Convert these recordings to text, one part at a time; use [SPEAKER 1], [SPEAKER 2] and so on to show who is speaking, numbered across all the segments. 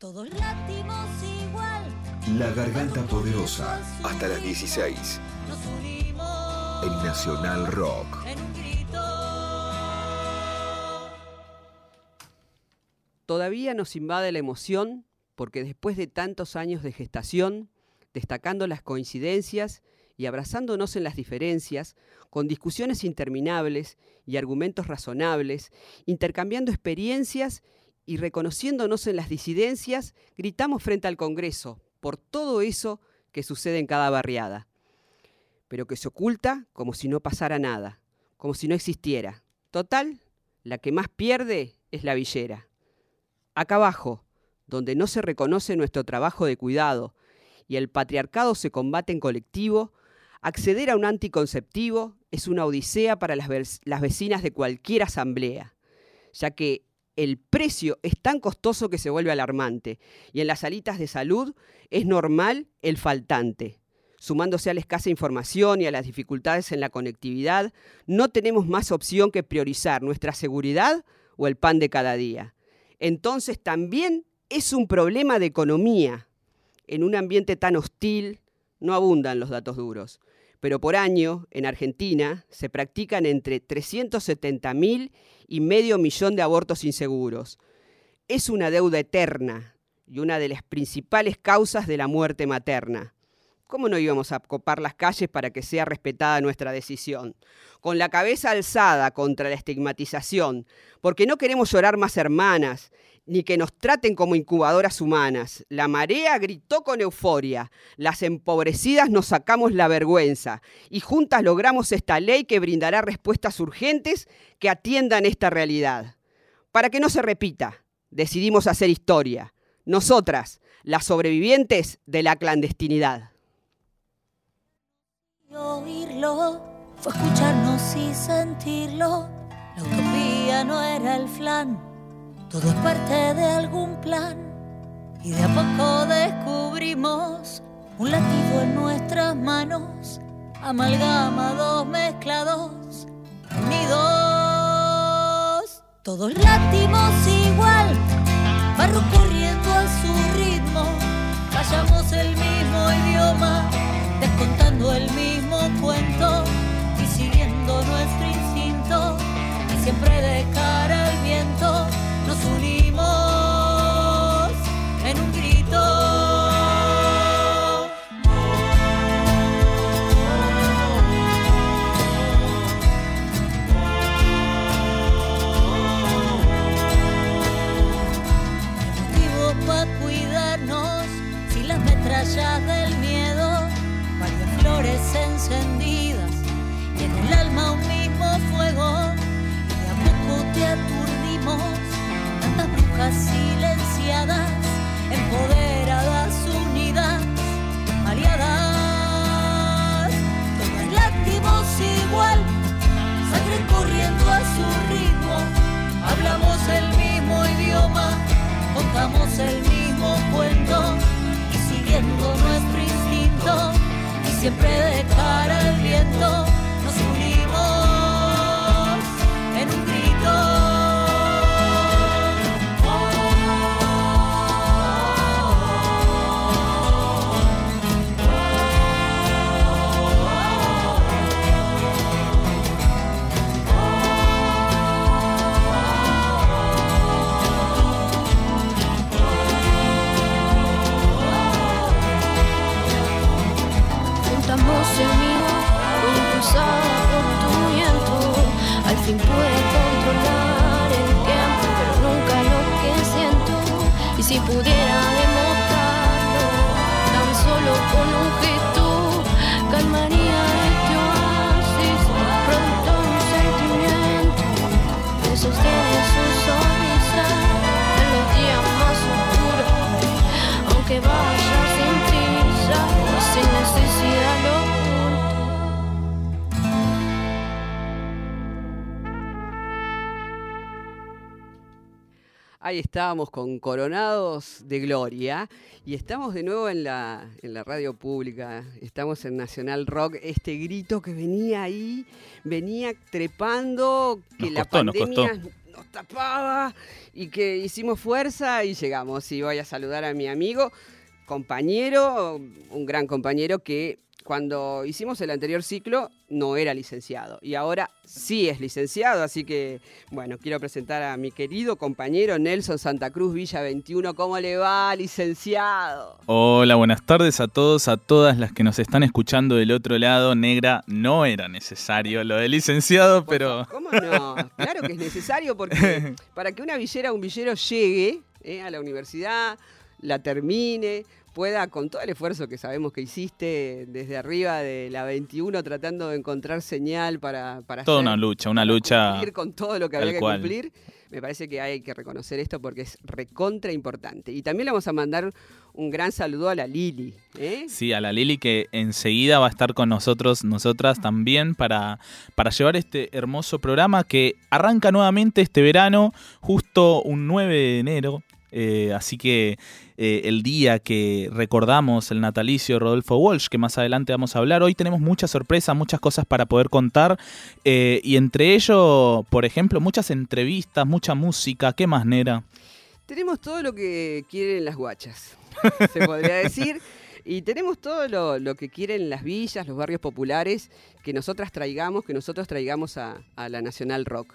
[SPEAKER 1] Todos latimos igual.
[SPEAKER 2] La Garganta Poderosa, hasta las 16.
[SPEAKER 1] Nos unimos
[SPEAKER 2] En Nacional Rock.
[SPEAKER 1] en un grito.
[SPEAKER 3] Todavía nos invade la emoción porque después de tantos años de gestación, destacando las coincidencias y abrazándonos en las diferencias, con discusiones interminables y argumentos razonables, intercambiando experiencias y reconociéndonos en las disidencias, gritamos frente al Congreso por todo eso que sucede en cada barriada, pero que se oculta como si no pasara nada, como si no existiera. Total, la que más pierde es la villera. Acá abajo, donde no se reconoce nuestro trabajo de cuidado y el patriarcado se combate en colectivo, acceder a un anticonceptivo es una odisea para las, vecinas de cualquier asamblea, ya que el precio es tan costoso que se vuelve alarmante y en las salitas de salud es normal el faltante. Sumándose a la escasa información y a las dificultades en la conectividad, no tenemos más opción que priorizar nuestra seguridad o el pan de cada día. Entonces también es un problema de economía. En un ambiente tan hostil no abundan los datos duros, pero por año en Argentina se practican entre 370.000 y medio millón de abortos inseguros. Es una deuda eterna y una de las principales causas de la muerte materna. ¿Cómo no íbamos a copar las calles para que sea respetada nuestra decisión? Con la cabeza alzada contra la estigmatización, porque no queremos llorar más hermanas, ni que nos traten como incubadoras humanas. La marea gritó con euforia, las empobrecidas nos sacamos la vergüenza, y juntas logramos esta ley que brindará respuestas urgentes que atiendan esta realidad. Para que no se repita, decidimos hacer historia. Nosotras, las sobrevivientes de la clandestinidad.
[SPEAKER 1] Oírlo fue escucharnos y sentirlo. La utopía no era el flan, todo es parte de algún plan. Y de a poco descubrimos un latido en nuestras manos, amalgamados, mezclados, unidos. Todos latimos igual, barro corriendo a su ritmo, callamos el mismo idioma, descontando el mismo cuento y siguiendo nuestro instinto y siempre de cara al viento empoderadas, unidas, aliadas, todas láctimos igual, sangre corriendo a su ritmo, hablamos el mismo idioma, contamos el mismo cuento y siguiendo nuestro instinto y siempre de cara al viento nos unimos en un grito.
[SPEAKER 3] Estábamos con Coronados de Gloria y estamos de nuevo en la, en la radio pública, estamos en Nacional Rock, este grito que venía ahí, venía trepando, que
[SPEAKER 4] Nos
[SPEAKER 3] la
[SPEAKER 4] costó, nos
[SPEAKER 3] pandemia nos tapaba y que hicimos fuerza y llegamos. Y voy a saludar a mi amigo, compañero, un gran compañero que cuando hicimos el anterior ciclo no era licenciado y ahora sí es licenciado, así que bueno, quiero presentar a mi querido compañero Nelson Santa Cruz Villa 21. ¿Cómo le va, licenciado?
[SPEAKER 4] Hola, buenas tardes a todos, a todas las que nos están escuchando del otro lado. Negra, no era necesario lo de licenciado, pero...
[SPEAKER 3] ¿Cómo no? Claro que es necesario porque para que una villera o un villero llegue eh, a la universidad, la termine, pueda, con todo el esfuerzo que sabemos que hiciste desde arriba de la 21, tratando de encontrar señal para... para
[SPEAKER 4] Toda una lucha, una lucha...
[SPEAKER 3] Cumplir con todo lo que había que cumplir. Me parece que hay que reconocer esto porque es recontra importante. Y también le vamos a mandar un gran saludo a la Lili. ¿eh?
[SPEAKER 4] Sí, a la Lili que enseguida va a estar con nosotros, nosotras también, para, para llevar este hermoso programa que arranca nuevamente este verano, justo un 9 de enero. Eh, así que eh, el día que recordamos el natalicio de Rodolfo Walsh, que más adelante vamos a hablar. Hoy tenemos muchas sorpresas, muchas cosas para poder contar. Eh, y entre ello, por ejemplo, muchas entrevistas, mucha música. ¿Qué más, Nera?
[SPEAKER 3] Tenemos todo lo que quieren las guachas, se podría decir. Y tenemos todo lo, que quieren las villas, los barrios populares, que nosotras traigamos, que nosotros traigamos a, a la Nacional Rock.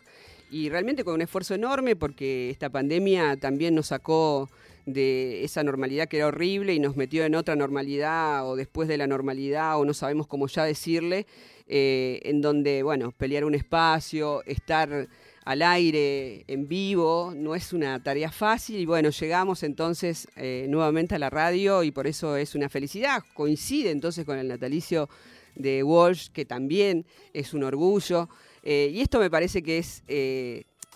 [SPEAKER 3] Y realmente con un esfuerzo enorme, porque esta pandemia también nos sacó de esa normalidad que era horrible y nos metió en otra normalidad o después de la normalidad o no sabemos cómo ya decirle, eh, en donde, bueno, pelear un espacio, estar al aire, en vivo, no es una tarea fácil y bueno, llegamos entonces eh, nuevamente a la radio y por eso es una felicidad, coincide entonces con el natalicio de Walsh, que también es un orgullo. Eh, y esto me parece que es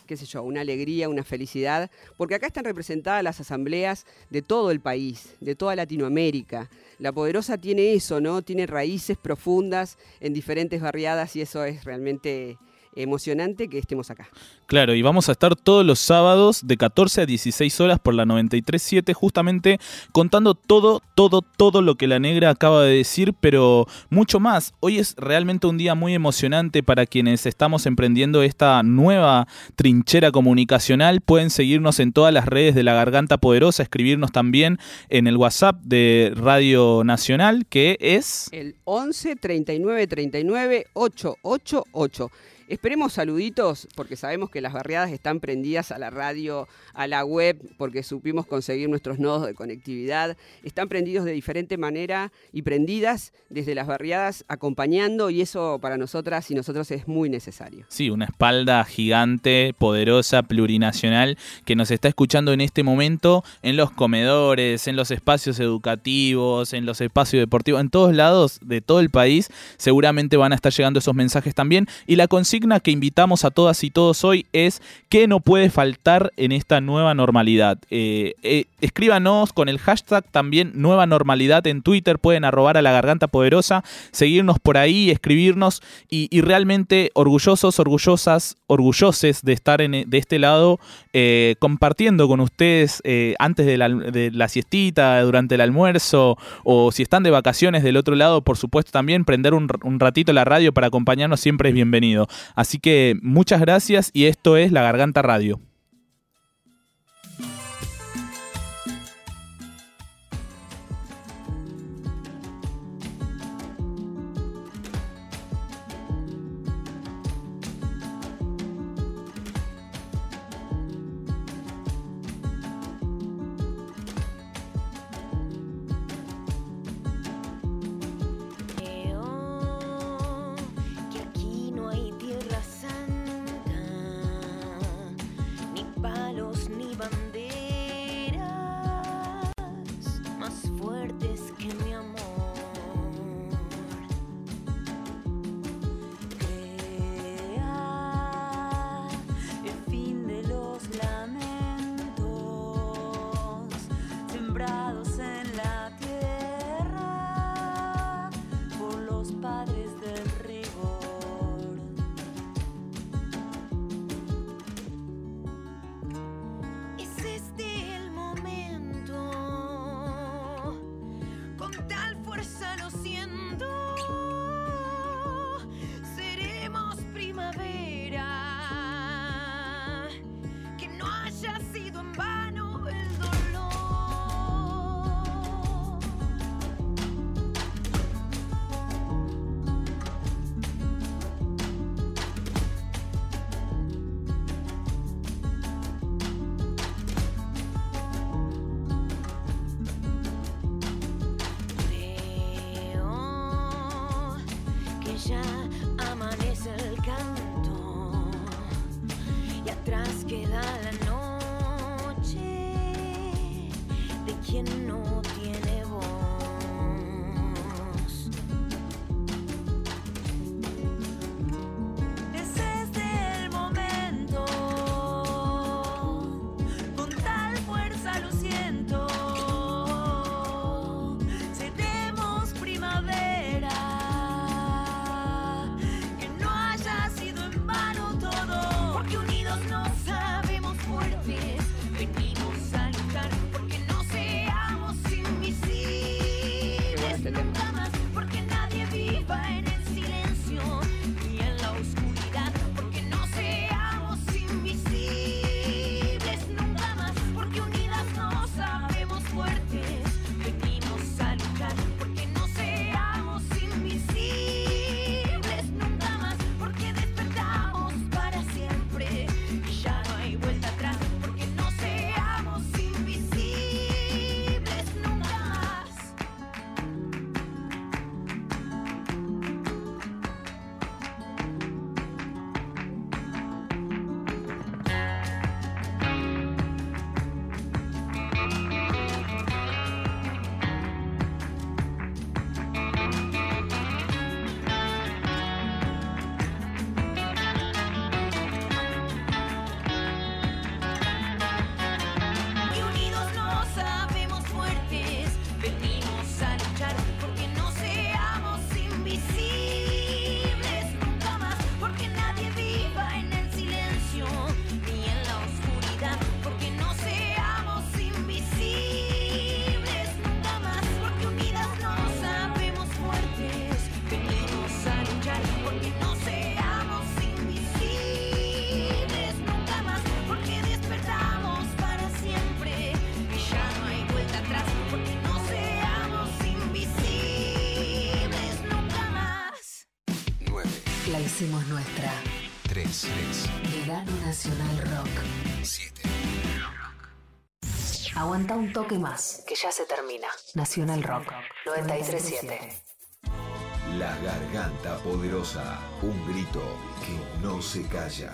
[SPEAKER 3] qué sé yo, una alegría, una felicidad, porque acá están representadas las asambleas de todo el país, de toda Latinoamérica. La Poderosa tiene eso, ¿no? Tiene raíces profundas en diferentes barriadas y eso es realmente emocionante que estemos acá.
[SPEAKER 4] Claro, y vamos a estar todos los sábados de 14 a 16 horas por la 93.7 justamente contando todo, todo, todo lo que la negra acaba de decir, pero mucho más. Hoy es realmente un día muy emocionante para quienes estamos emprendiendo esta nueva trinchera comunicacional. Pueden seguirnos en todas las redes de la Garganta Poderosa, escribirnos también en el WhatsApp de Radio Nacional, que es...
[SPEAKER 3] El 11 39 39 888. Esperemos saluditos, porque sabemos que las barriadas están prendidas a la radio, a la web, porque supimos conseguir nuestros nodos de conectividad. Están prendidos de diferente manera y prendidas desde las barriadas, acompañando, y eso para nosotras y nosotros es muy necesario.
[SPEAKER 4] Sí, una espalda gigante, poderosa, plurinacional, que nos está escuchando en este momento en los comedores, en los espacios educativos, en los espacios deportivos, en todos lados de todo el país. Seguramente van a estar llegando esos mensajes también. Y la consigna que invitamos a todas y todos hoy es ¿qué no puede faltar en esta nueva normalidad? Eh, eh, escríbanos con el hashtag también nueva normalidad en Twitter, pueden arrobar a la garganta poderosa, seguirnos por ahí, escribirnos y, realmente orgullosos, orgullosas, orgulloses de estar en, de este lado eh, compartiendo con ustedes antes de la, siestita, durante el almuerzo o si están de vacaciones del otro lado, por supuesto también prender un ratito la radio para acompañarnos siempre es bienvenido. Así que muchas gracias y esto es La Garganta Radio.
[SPEAKER 5] Aguanta un toque más, que ya se termina. Nacional Rock 937.
[SPEAKER 2] La garganta poderosa, un grito que no se calla.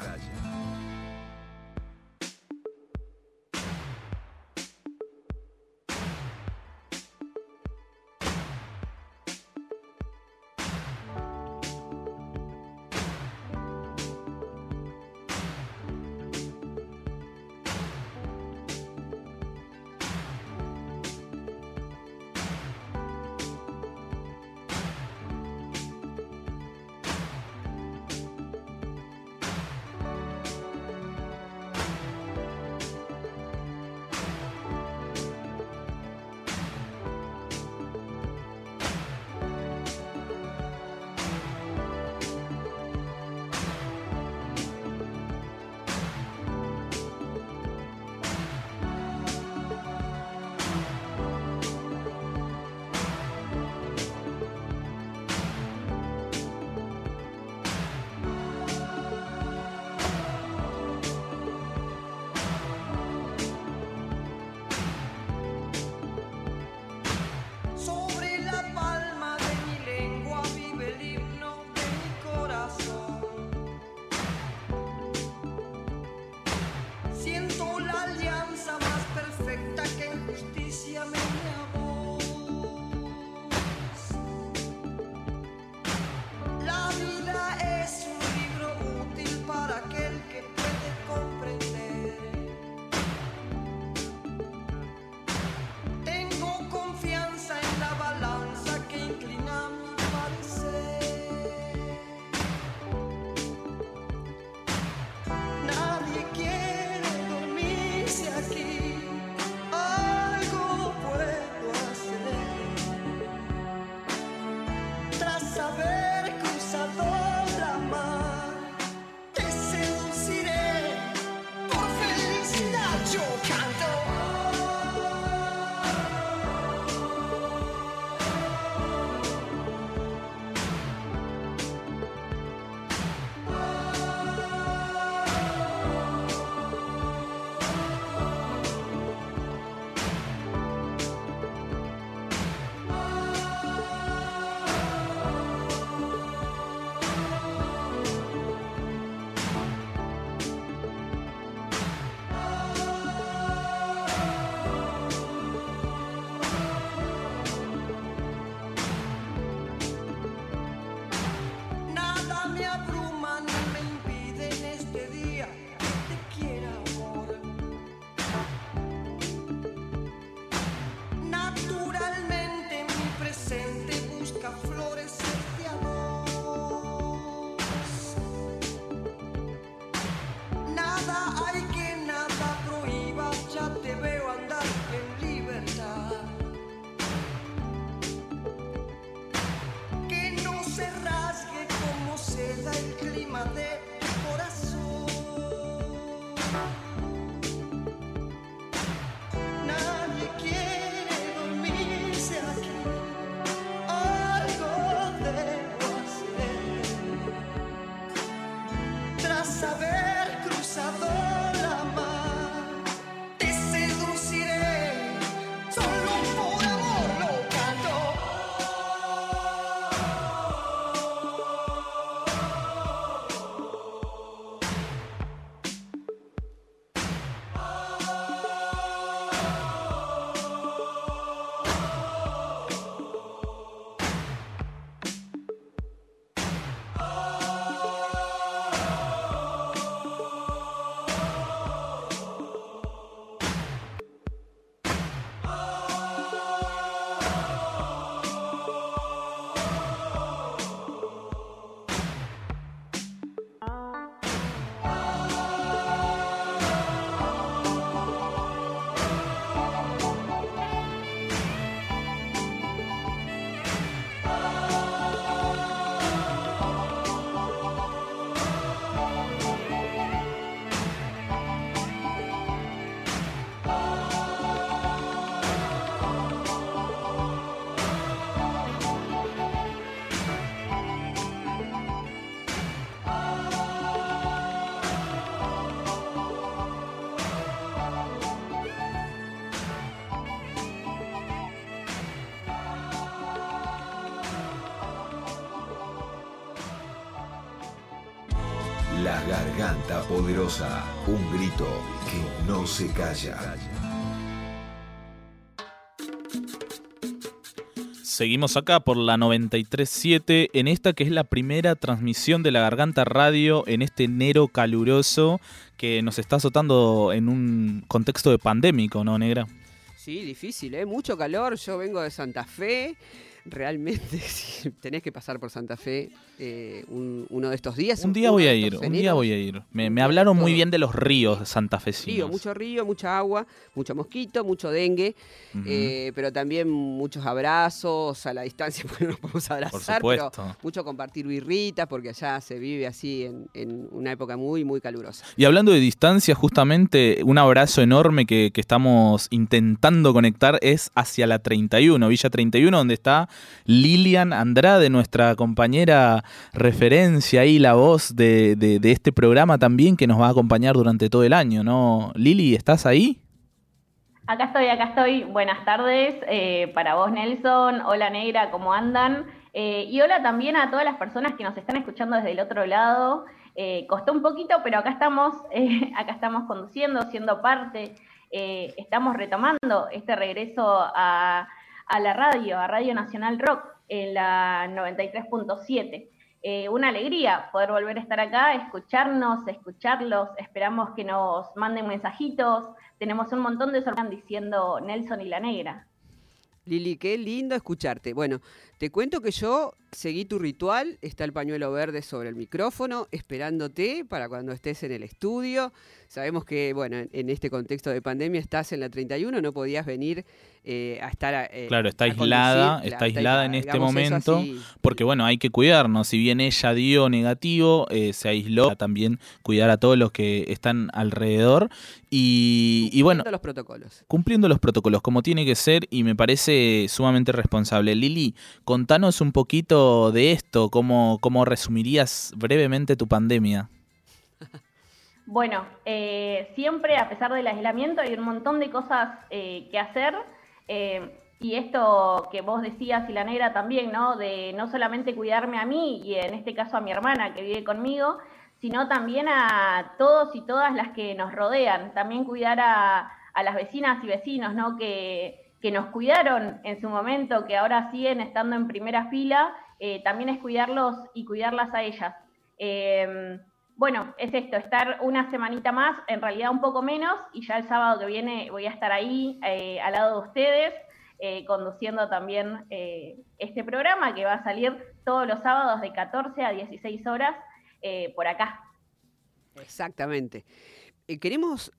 [SPEAKER 2] Garganta poderosa, un grito que no se calla.
[SPEAKER 4] Seguimos acá por la 93.7 en esta que es la primera transmisión de la Garganta Radio en este enero caluroso que nos está azotando en un contexto de pandémico, ¿no, negra?
[SPEAKER 3] Sí, difícil, ¿eh? Mucho calor. Yo vengo de Santa Fe. Realmente, si tenés que pasar por Santa Fe eh, un- uno de estos días.
[SPEAKER 4] Un día voy a ir, un día voy a ir. Me, me hablaron muy bien de los ríos
[SPEAKER 3] Río,
[SPEAKER 4] santafesinos.
[SPEAKER 3] mucho río, mucha agua, mucho mosquito, mucho dengue, eh, pero también muchos abrazos a la distancia, porque no nos podemos abrazar, pero
[SPEAKER 4] supuesto.
[SPEAKER 3] mucho compartir birritas, porque allá se vive así en, en una época muy, muy calurosa.
[SPEAKER 4] Y hablando de distancia, justamente un abrazo enorme que, que estamos intentando conectar es hacia la 31, Villa 31, donde está Lilian Andrade, nuestra compañera referencia y la voz de, de- este programa también que nos va a acompañar durante todo el año, ¿no? Lili, ¿estás ahí?
[SPEAKER 6] Acá estoy, acá estoy. Buenas tardes eh, para vos, Nelson. Hola, Negra, ¿cómo andan? Eh, y hola también a todas las personas que nos están escuchando desde el otro lado. Eh, costó un poquito, pero acá estamos, acá estamos conduciendo, siendo parte. Estamos retomando este regreso a, a la radio, a Radio Nacional Rock, en la 93.7. Eh, una alegría poder volver a estar acá, escucharnos, escucharlos. Esperamos que nos manden mensajitos. Tenemos un montón de sorpresas diciendo Nelson y la Negra.
[SPEAKER 3] Lili, qué lindo escucharte. Bueno, te cuento que yo seguí tu ritual, está el pañuelo verde sobre el micrófono, esperándote para cuando estés en el estudio. Sabemos que, bueno, en, en este contexto de pandemia estás en la 31, no podías venir eh, a estar... eh,
[SPEAKER 4] Claro, está
[SPEAKER 3] a
[SPEAKER 4] aislada,
[SPEAKER 3] conducir.
[SPEAKER 4] está aislada en este momento. Porque bueno, hay que cuidarnos. Si bien ella dio negativo, eh, se aisló, también cuidar a todos los que están alrededor. Y, y bueno,
[SPEAKER 3] Cumpliendo los protocolos.
[SPEAKER 4] cumpliendo los protocolos como tiene que ser y me parece sumamente responsable. Lili, contanos un poquito de esto, cómo, cómo resumirías brevemente tu pandemia.
[SPEAKER 6] Bueno, eh, siempre a pesar del aislamiento hay un montón de cosas eh, que hacer. eh, y esto que vos decías y la negra también, ¿no? De no solamente cuidarme a mí y en este caso a mi hermana que vive conmigo, sino también a todos y todas las que nos rodean. También cuidar a, a las vecinas y vecinos, ¿no? Que, que nos cuidaron en su momento, que ahora siguen estando en primera fila. eh, también es cuidarlos y cuidarlas a ellas. Eh, bueno, es esto, estar una semanita más, en realidad un poco menos, y ya el sábado que viene voy a estar ahí eh, al lado de ustedes, eh, conduciendo también este programa que va a salir todos los sábados de 14 a 16 horas por acá.
[SPEAKER 3] Exactamente. Queremos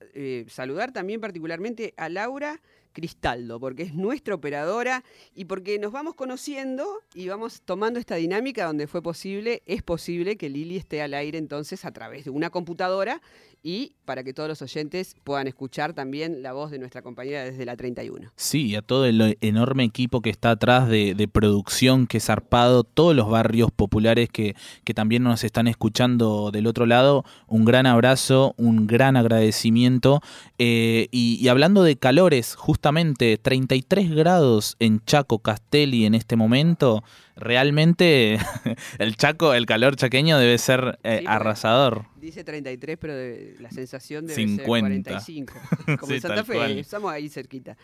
[SPEAKER 3] saludar también particularmente a Laura Cristaldo, porque es nuestra operadora y porque nos vamos conociendo y vamos tomando esta dinámica donde fue posible, es posible que Lili esté al aire entonces a través de una computadora y para que todos los oyentes puedan escuchar también la voz de nuestra compañera desde la 31.
[SPEAKER 4] Sí, a todo el enorme equipo que está atrás de, producción, que es zarpado, todos los barrios populares que, que también nos están escuchando del otro lado, un gran abrazo, un gran agradecimiento. Eh, y, y hablando de calores, justamente 33 grados en Chaco Castelli en este momento, realmente el Chaco, el calor chaqueño debe ser eh,
[SPEAKER 3] Sí,
[SPEAKER 4] arrasador.
[SPEAKER 3] Dice 33, pero de- la sensación debe
[SPEAKER 4] 50.
[SPEAKER 3] ser 45. Como
[SPEAKER 4] Sí,
[SPEAKER 3] en Santa Fe,
[SPEAKER 4] cual.
[SPEAKER 3] estamos ahí cerquita.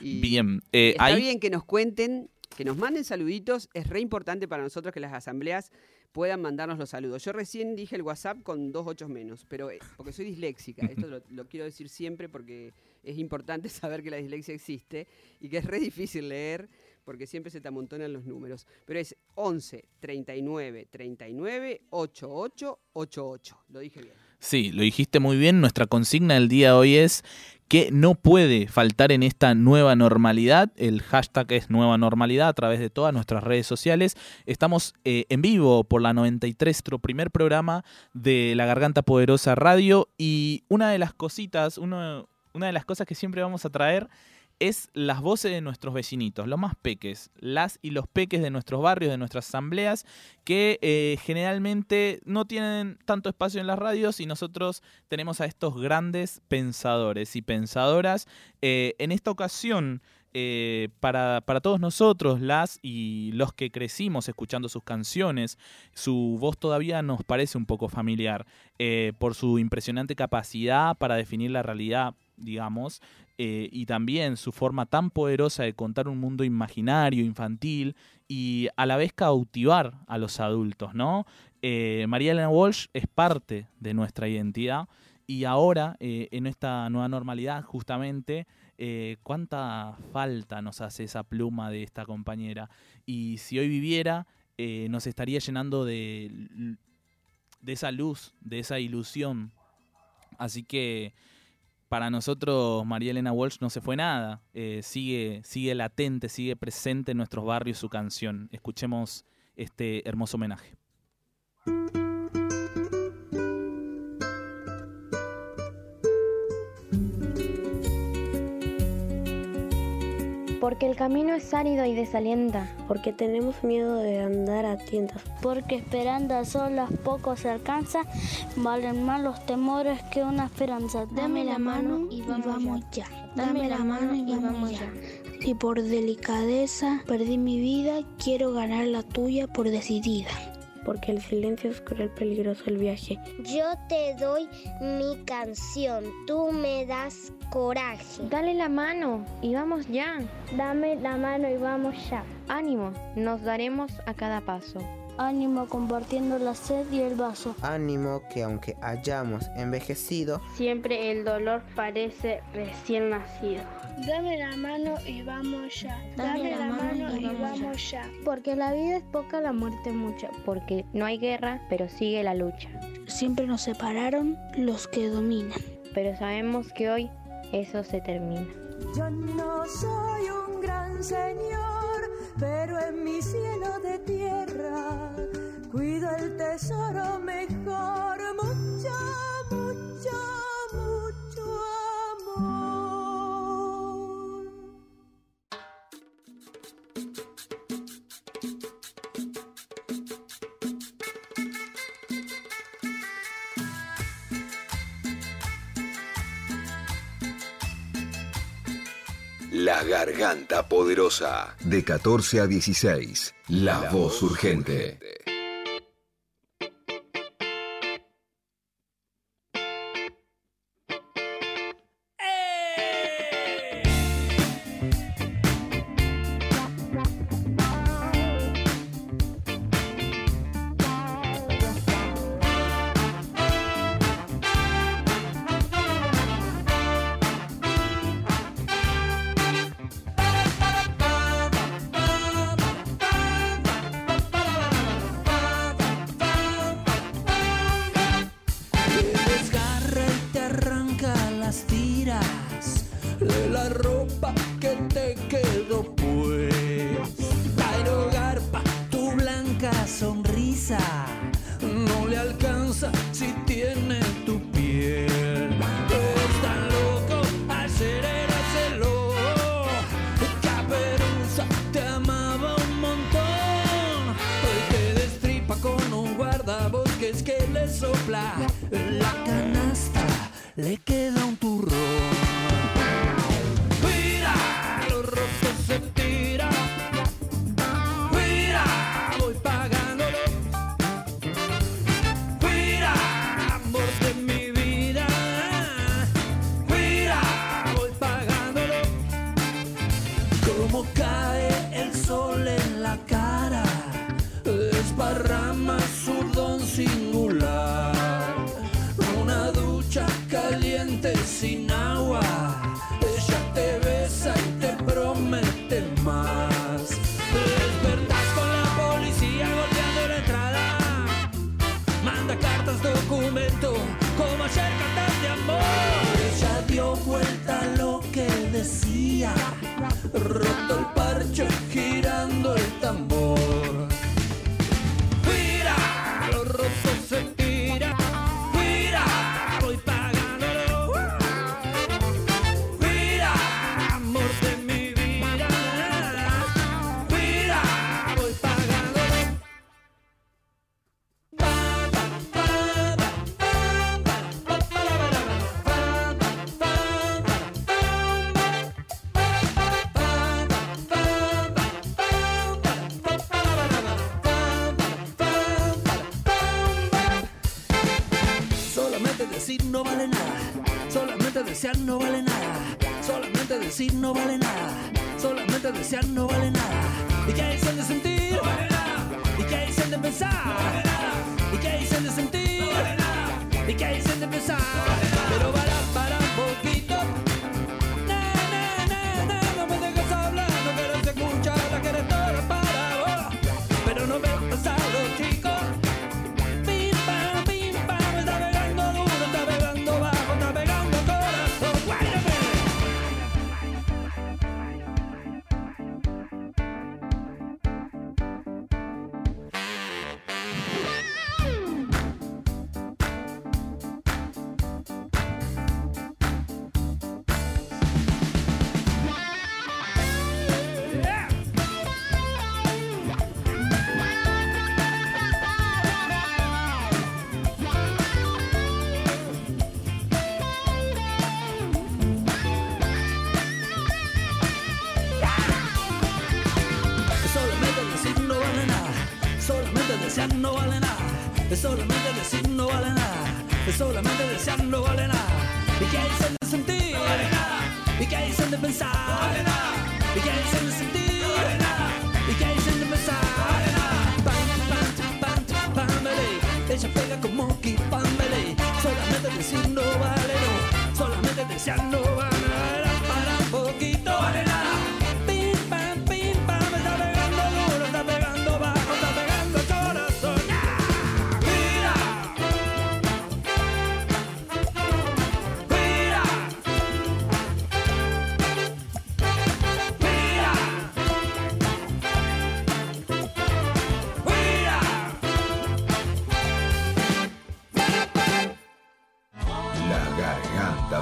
[SPEAKER 3] Y-
[SPEAKER 4] Bien, eh,
[SPEAKER 3] Está
[SPEAKER 4] ahí-
[SPEAKER 3] bien que nos cuenten, que nos manden saluditos. Es re importante para nosotros que las asambleas puedan mandarnos los saludos. Yo recién dije el WhatsApp con dos ochos menos, pero eh, porque soy disléxica. Esto lo, lo quiero decir siempre porque es importante saber que la dislexia existe y que es re difícil leer porque siempre se te amontonan los números. Pero es 11 39 39 88 88. Lo dije bien.
[SPEAKER 4] Sí, lo dijiste muy bien. Nuestra consigna del día de hoy es que no puede faltar en esta nueva normalidad. El hashtag es nueva normalidad a través de todas nuestras redes sociales. Estamos eh, en vivo por la 93, nuestro primer programa de La Garganta Poderosa Radio. Y una de las cositas, una de las cosas que siempre vamos a traer es las voces de nuestros vecinitos, los más peques, las y los peques de nuestros barrios, de nuestras asambleas, que eh, generalmente no tienen tanto espacio en las radios y nosotros tenemos a estos grandes pensadores y pensadoras. Eh, en esta ocasión eh, para, para, todos nosotros, las y los que crecimos escuchando sus canciones, su voz todavía nos parece un poco familiar por su impresionante capacidad para definir la realidad, digamos, eh, y también su forma tan poderosa de contar un mundo imaginario, infantil y a la vez cautivar a los adultos, ¿no? María Elena Walsh es parte de nuestra identidad y ahora, en esta nueva normalidad, justamente, eh, cuánta falta nos hace esa pluma de esta compañera. Y si hoy viviera, eh, nos estaría llenando de, de esa luz, de esa ilusión. Así que para nosotros María Elena Walsh no se fue nada. Eh, sigue, sigue latente, sigue presente en nuestros barrios su canción. Escuchemos este hermoso homenaje.
[SPEAKER 7] Porque el camino es árido y desalienta.
[SPEAKER 8] Porque tenemos miedo de andar a tientas.
[SPEAKER 9] Porque esperando a solas poco se alcanza. Valen más los temores que una esperanza.
[SPEAKER 10] Dame la mano y vamos, ya. Dame la mano y vamos ya.
[SPEAKER 11] Si por delicadeza perdí mi vida, quiero ganar la tuya por decidida
[SPEAKER 8] porque el silencio es cruel, peligroso el viaje.
[SPEAKER 12] Yo te doy mi canción, tú me das coraje.
[SPEAKER 7] Dale la mano y vamos ya.
[SPEAKER 13] Dame la mano y vamos ya.
[SPEAKER 7] Ánimo, nos daremos a cada paso.
[SPEAKER 9] Ánimo compartiendo la sed y el vaso.
[SPEAKER 14] Ánimo que aunque hayamos envejecido,
[SPEAKER 13] siempre el dolor parece recién nacido.
[SPEAKER 10] Dame la mano y vamos ya. Dame, la, mano, y, vamos, ya.
[SPEAKER 7] Porque la vida es poca, la muerte mucha. Porque no hay guerra, pero sigue la lucha.
[SPEAKER 11] Siempre nos separaron los que dominan.
[SPEAKER 7] Pero sabemos que hoy eso se termina.
[SPEAKER 15] Yo no soy un gran señor, pero en mi cielo de tierra cuido el tesoro mejor, mucho, mucho,
[SPEAKER 2] La Garganta Poderosa. De 14 a 16. La, voz urgente.
[SPEAKER 15] Te Le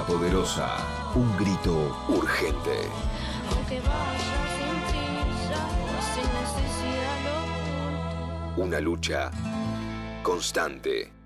[SPEAKER 2] poderosa. Un grito urgente.
[SPEAKER 16] Aunque vaya sin prisa, sin necesidad lo oculto.
[SPEAKER 2] Una lucha constante.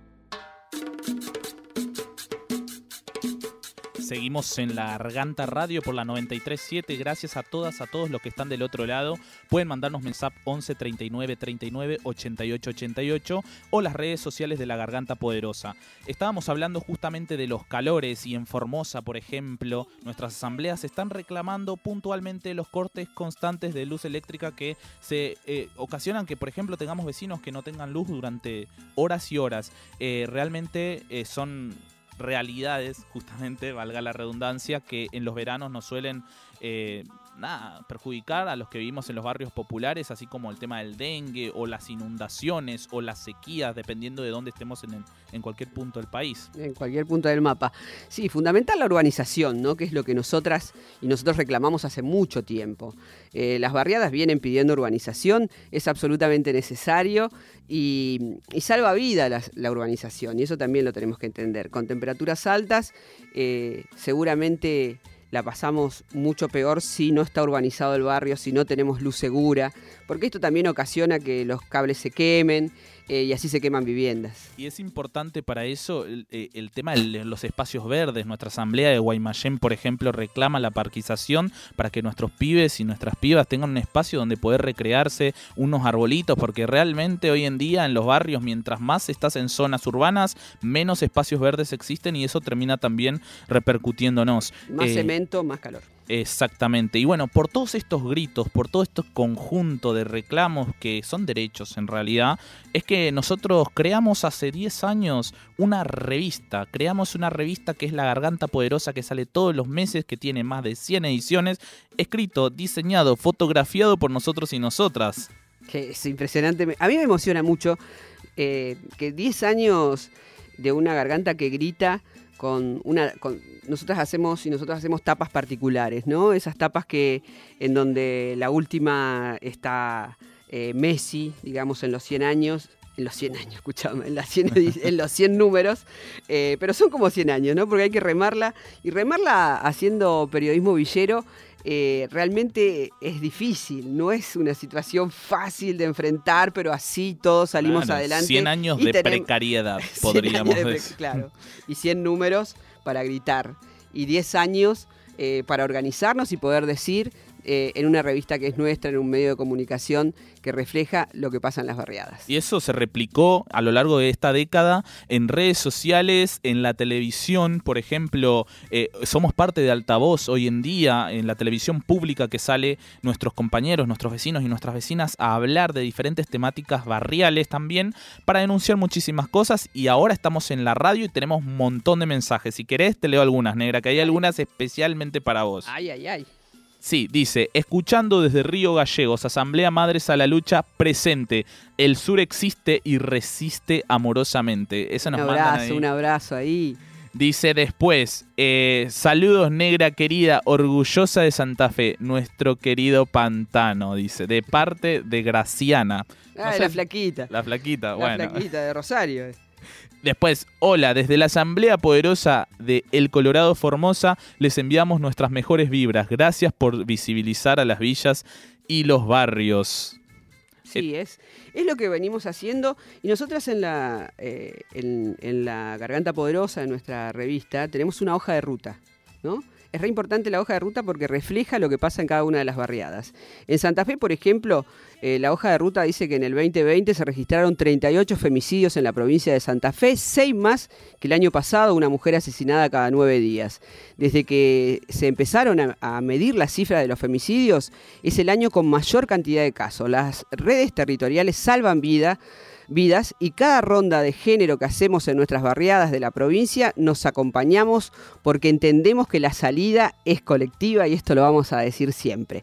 [SPEAKER 4] Seguimos en la Garganta Radio por la 937. Gracias a todas, a todos los que están del otro lado. Pueden mandarnos mensaje 11 39 39 88 88 o las redes sociales de la Garganta Poderosa. Estábamos hablando justamente de los calores y en Formosa, por ejemplo, nuestras asambleas están reclamando puntualmente los cortes constantes de luz eléctrica que se eh, ocasionan que, por ejemplo, tengamos vecinos que no tengan luz durante horas y horas. Eh, realmente eh, son realidades, justamente, valga la redundancia, que en los veranos nos suelen eh, nada, perjudicar a los que vivimos en los barrios populares, así como el tema del dengue o las inundaciones o las sequías, dependiendo de dónde estemos en, cualquier punto del país.
[SPEAKER 3] En cualquier punto del mapa. Sí, fundamental la urbanización, ¿no? Que es lo que nosotras y nosotros reclamamos hace mucho tiempo. Eh, las barriadas vienen pidiendo urbanización, es absolutamente necesario y, salva vida la, la urbanización, y eso también lo tenemos que entender. Con temperaturas altas, eh, seguramente la pasamos mucho peor si no está urbanizado el barrio, si no tenemos luz segura, porque esto también ocasiona que los cables se quemen eh, y así se queman viviendas.
[SPEAKER 4] Y es importante para eso el, eh, el tema de los espacios verdes. Nuestra asamblea de Guaymallén, por ejemplo, reclama la parquización para que nuestros pibes y nuestras pibas tengan un espacio donde poder recrearse, unos arbolitos, porque realmente hoy en día en los barrios, mientras más estás en zonas urbanas, menos espacios verdes existen y eso termina también repercutiéndonos.
[SPEAKER 3] Más
[SPEAKER 4] Eh,
[SPEAKER 3] cemento, más calor.
[SPEAKER 4] Exactamente. Y bueno, por todos estos gritos, por todo este conjunto de reclamos que son derechos en realidad, es que nosotros creamos hace 10 años una revista. Creamos una revista que es La Garganta Poderosa que sale todos los meses, que tiene más de 100 ediciones, escrito, diseñado, fotografiado por nosotros y nosotras.
[SPEAKER 3] Que es impresionante. A mí me emociona mucho eh, que 10 años de una garganta que grita con una. Con, nosotras hacemos y nosotros hacemos tapas particulares, ¿no? Esas tapas que en donde la última está eh, Messi, digamos, en los 100 años. En los 100 años, escuchame, en, las 100 edi- en los 100 números, eh, pero son como 100 años, ¿no? Porque hay que remarla, y remarla haciendo periodismo villero eh, realmente es difícil, no es una situación fácil de enfrentar, pero así todos salimos adelante.
[SPEAKER 4] 100 años de precariedad,
[SPEAKER 3] 100
[SPEAKER 4] podríamos
[SPEAKER 3] años de pre-
[SPEAKER 4] decir.
[SPEAKER 3] Claro, y 100 números para gritar, y 10 años eh, para organizarnos y poder decir eh, en una revista que es nuestra, en un medio de comunicación que refleja lo que pasa en las barriadas.
[SPEAKER 4] Y eso se replicó a lo largo de esta década en redes sociales, en la televisión, por ejemplo, eh, somos parte de altavoz hoy en día en la televisión pública que sale nuestros compañeros, nuestros vecinos y nuestras vecinas a hablar de diferentes temáticas barriales también para denunciar muchísimas cosas y ahora estamos en la radio y tenemos un montón de mensajes. Si querés te leo algunas, negra, que hay algunas especialmente para vos.
[SPEAKER 3] Ay, ay, ay.
[SPEAKER 4] Sí, dice, escuchando desde Río Gallegos, Asamblea Madres a la Lucha, presente. El sur existe y resiste amorosamente. Esa nos
[SPEAKER 3] un abrazo,
[SPEAKER 4] ahí.
[SPEAKER 3] un abrazo ahí.
[SPEAKER 4] Dice después, eh, saludos negra querida, orgullosa de Santa Fe, nuestro querido pantano, dice, de parte de Graciana. No
[SPEAKER 3] Ah,
[SPEAKER 4] sé-
[SPEAKER 3] la flaquita.
[SPEAKER 4] La flaquita,
[SPEAKER 3] La
[SPEAKER 4] bueno.
[SPEAKER 3] flaquita de Rosario.
[SPEAKER 4] Después, hola, desde la Asamblea Poderosa de El Colorado Formosa les enviamos nuestras mejores vibras. Gracias por visibilizar a las villas y los barrios.
[SPEAKER 3] Sí, es, es lo que venimos haciendo. Y nosotras en la, eh, en, en la Garganta Poderosa, en nuestra revista, tenemos una hoja de ruta, ¿no? Es re importante la hoja de ruta porque refleja lo que pasa en cada una de las barriadas. En Santa Fe, por ejemplo, eh, la hoja de ruta dice que en el 2020 se registraron 38 femicidios en la provincia de Santa Fe, 6 más que el año pasado, una mujer asesinada cada 9 días. Desde que se empezaron a, a medir la cifra de los femicidios, es el año con mayor cantidad de casos. Las redes territoriales salvan vida vidas y cada ronda de género que hacemos en nuestras barriadas de la provincia nos acompañamos porque entendemos que la salida es colectiva y esto lo vamos a decir siempre.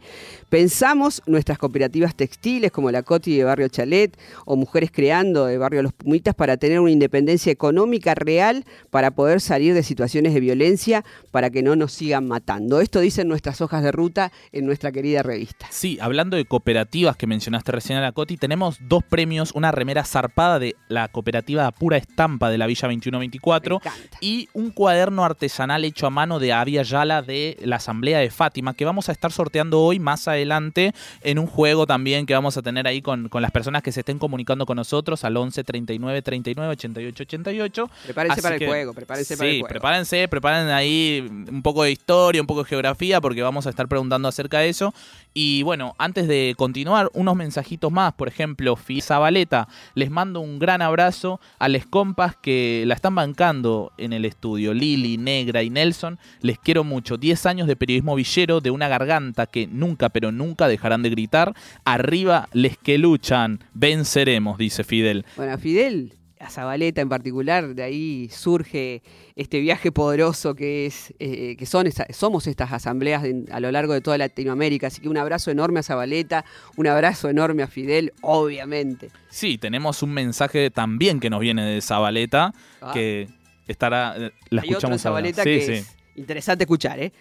[SPEAKER 3] Pensamos nuestras cooperativas textiles como la Coti de Barrio Chalet o Mujeres Creando de Barrio Los Pumitas para tener una independencia económica real para poder salir de situaciones de violencia para que no nos sigan matando. Esto dicen nuestras hojas de ruta en nuestra querida revista.
[SPEAKER 4] Sí, hablando de cooperativas que mencionaste recién a la Coti, tenemos dos premios, una remera zarpada de la cooperativa Pura Estampa de la Villa 2124 y un cuaderno artesanal hecho a mano de Avia Yala de la Asamblea de Fátima que vamos a estar sorteando hoy más adelante en un juego también que vamos a tener ahí con, con las personas que se estén comunicando con nosotros al 11 39 39 88 88.
[SPEAKER 3] Prepárense
[SPEAKER 4] Así
[SPEAKER 3] para el juego, prepárense
[SPEAKER 4] sí,
[SPEAKER 3] para el juego.
[SPEAKER 4] prepárense, preparen ahí un poco de historia, un poco de geografía, porque vamos a estar preguntando acerca de eso. Y bueno, antes de continuar, unos mensajitos más. Por ejemplo, Fi Zabaleta, les mando un gran abrazo a les compas que la están bancando en el estudio. Lili, Negra y Nelson, les quiero mucho. 10 años de periodismo villero, de una garganta que nunca, pero nunca dejarán de gritar. Arriba, les que luchan, venceremos, dice Fidel.
[SPEAKER 3] Bueno, Fidel, a Zabaleta en particular, de ahí surge este viaje poderoso que es eh, que son somos estas asambleas a lo largo de toda Latinoamérica. Así que un abrazo enorme a Zabaleta, un abrazo enorme a Fidel, obviamente.
[SPEAKER 4] Sí, tenemos un mensaje también que nos viene de Zabaleta,
[SPEAKER 3] Ah.
[SPEAKER 4] que estará, eh, la
[SPEAKER 3] Hay otro
[SPEAKER 4] escuchamos ahora.
[SPEAKER 3] Zabaleta
[SPEAKER 4] Sí,
[SPEAKER 3] que
[SPEAKER 4] sí.
[SPEAKER 3] es interesante escuchar, ¿eh?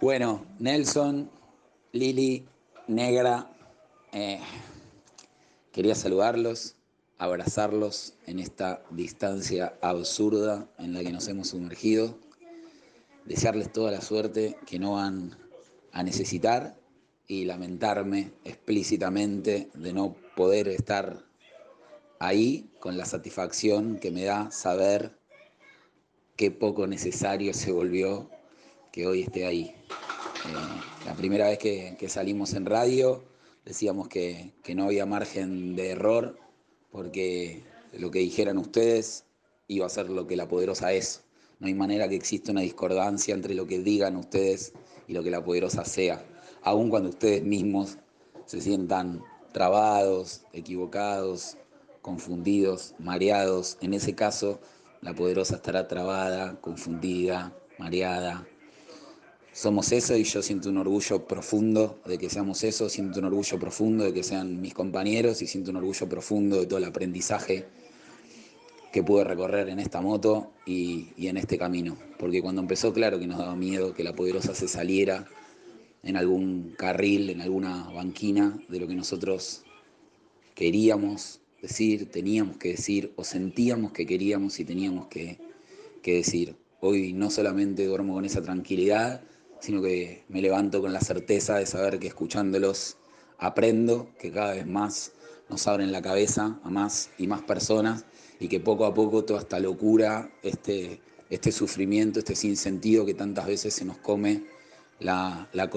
[SPEAKER 17] Bueno, Nelson, Lili, Negra, eh, quería saludarlos, abrazarlos en esta distancia absurda en la que nos hemos sumergido, desearles toda la suerte que no van a necesitar y lamentarme explícitamente de no poder estar ahí con la satisfacción que me da saber qué poco necesario se volvió que hoy esté ahí. Eh, la primera vez que, que salimos en radio decíamos que, que no había margen de error porque lo que dijeran ustedes iba a ser lo que la poderosa es. No hay manera que exista una discordancia entre lo que digan ustedes y lo que la poderosa sea, aun cuando ustedes mismos se sientan trabados, equivocados, confundidos, mareados. En ese caso, la poderosa estará trabada, confundida, mareada, somos eso y yo siento un orgullo profundo de que seamos eso, siento un orgullo profundo de que sean mis compañeros y siento un orgullo profundo de todo el aprendizaje que pude recorrer en esta moto y, en este camino. Porque cuando empezó, claro que nos daba miedo que la poderosa se saliera en algún carril, en alguna banquina de lo que nosotros queríamos decir, teníamos que decir o sentíamos que queríamos y teníamos que decir. Hoy no solamente duermo con esa tranquilidad, sino que me levanto con la certeza de saber que escuchándolos aprendo, que cada vez más nos abren la cabeza a más y más personas y que poco a poco toda esta locura, este este sufrimiento, este sinsentido que tantas veces se nos come la, la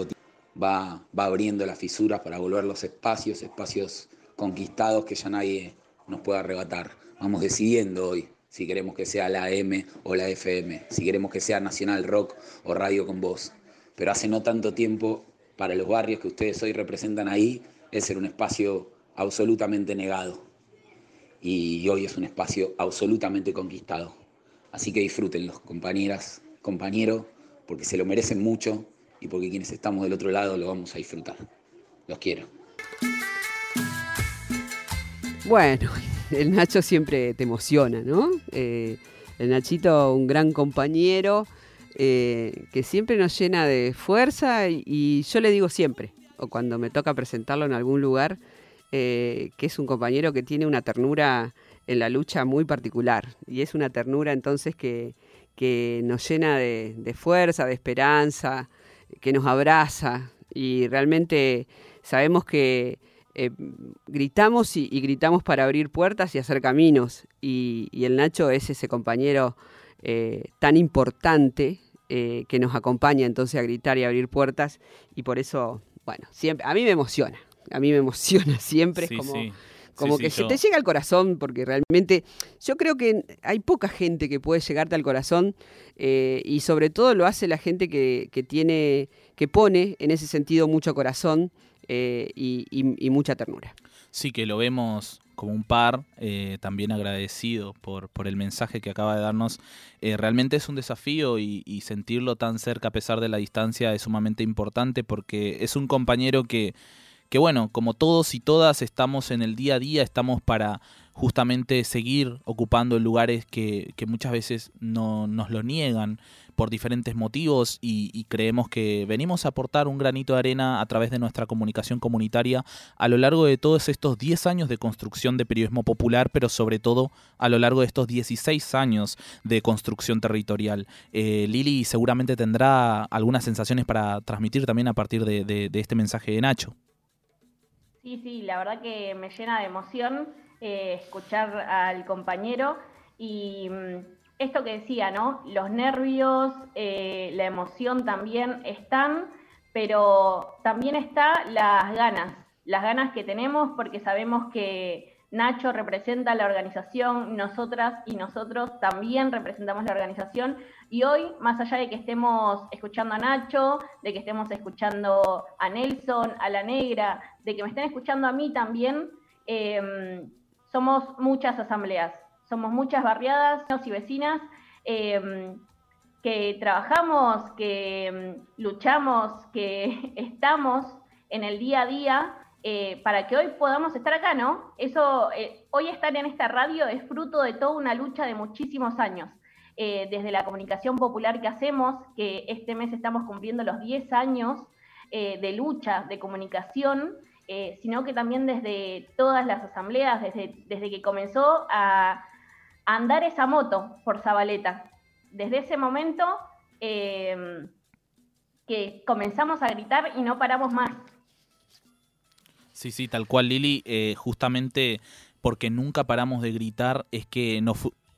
[SPEAKER 17] va, va abriendo las fisuras para volver los espacios, espacios conquistados que ya nadie nos puede arrebatar. Vamos decidiendo hoy si queremos que sea la M o la FM, si queremos que sea Nacional Rock o Radio con Voz. Pero hace no tanto tiempo, para los barrios que ustedes hoy representan ahí, ese era un espacio absolutamente negado. Y hoy es un espacio absolutamente conquistado. Así que disfrútenlos, compañeras, compañeros, porque se lo merecen mucho y porque quienes estamos del otro lado lo vamos a disfrutar. Los quiero.
[SPEAKER 3] Bueno, el Nacho siempre te emociona, ¿no? Eh, el Nachito, un gran compañero eh, que siempre nos llena de fuerza y, yo le digo siempre, o cuando me toca presentarlo en algún lugar, eh, que es un compañero que tiene una ternura en la lucha muy particular y es una ternura entonces que, que nos llena de, fuerza, de esperanza, que nos abraza y realmente sabemos que eh, gritamos y, gritamos para abrir puertas y hacer caminos. Y, el Nacho es ese compañero tan importante eh, que nos acompaña entonces a gritar y abrir puertas. Y por eso, bueno, siempre, a mí me emociona. A mí me emociona siempre. como, como que se te llega al corazón, porque realmente yo creo que hay poca gente que puede llegarte al corazón y sobre todo lo hace la gente que, que tiene, que pone en ese sentido mucho corazón eh, y, mucha ternura.
[SPEAKER 4] Sí, que lo vemos como un par, eh, también agradecido por, el mensaje que acaba de darnos. Eh, realmente es un desafío y, sentirlo tan cerca a pesar de la distancia es sumamente importante porque es un compañero que, que, bueno, como todos y todas estamos en el día a día, estamos para justamente seguir ocupando lugares que, que muchas veces no nos lo niegan por diferentes motivos y, creemos que venimos a aportar un granito de arena a través de nuestra comunicación comunitaria a lo largo de todos estos 10 años de construcción de periodismo popular, pero sobre todo a lo largo de estos 16 años de construcción territorial. Eh, Lili seguramente tendrá algunas sensaciones para transmitir también a partir de, este mensaje de Nacho.
[SPEAKER 6] Sí, sí, la verdad que me llena de emoción eh, escuchar al compañero y mm, esto que decía, ¿no? Los nervios, eh, la emoción también están, pero también está las ganas, las ganas que tenemos porque sabemos que Nacho representa la organización, nosotras y nosotros también representamos la organización y hoy, más allá de que estemos escuchando a Nacho, de que estemos escuchando a Nelson, a la negra, de que me estén escuchando a mí también, em, somos muchas asambleas somos muchas barriadas y vecinas em, que trabajamos, que em, luchamos, que estamos en el día a día eh, para que hoy podamos estar acá, ¿no? Eso, eh, hoy estar en esta radio es fruto de toda una lucha de muchísimos años. Eh, desde la comunicación popular que hacemos, que este mes estamos cumpliendo los 10 años de lucha, de comunicación, sino que también desde todas las asambleas, desde, desde que comenzó a, andar esa moto por Zabaleta. Desde ese momento em, que comenzamos a gritar y no paramos más.
[SPEAKER 4] Sí, sí, tal cual, Lili. Eh, justamente porque nunca paramos de gritar es que no,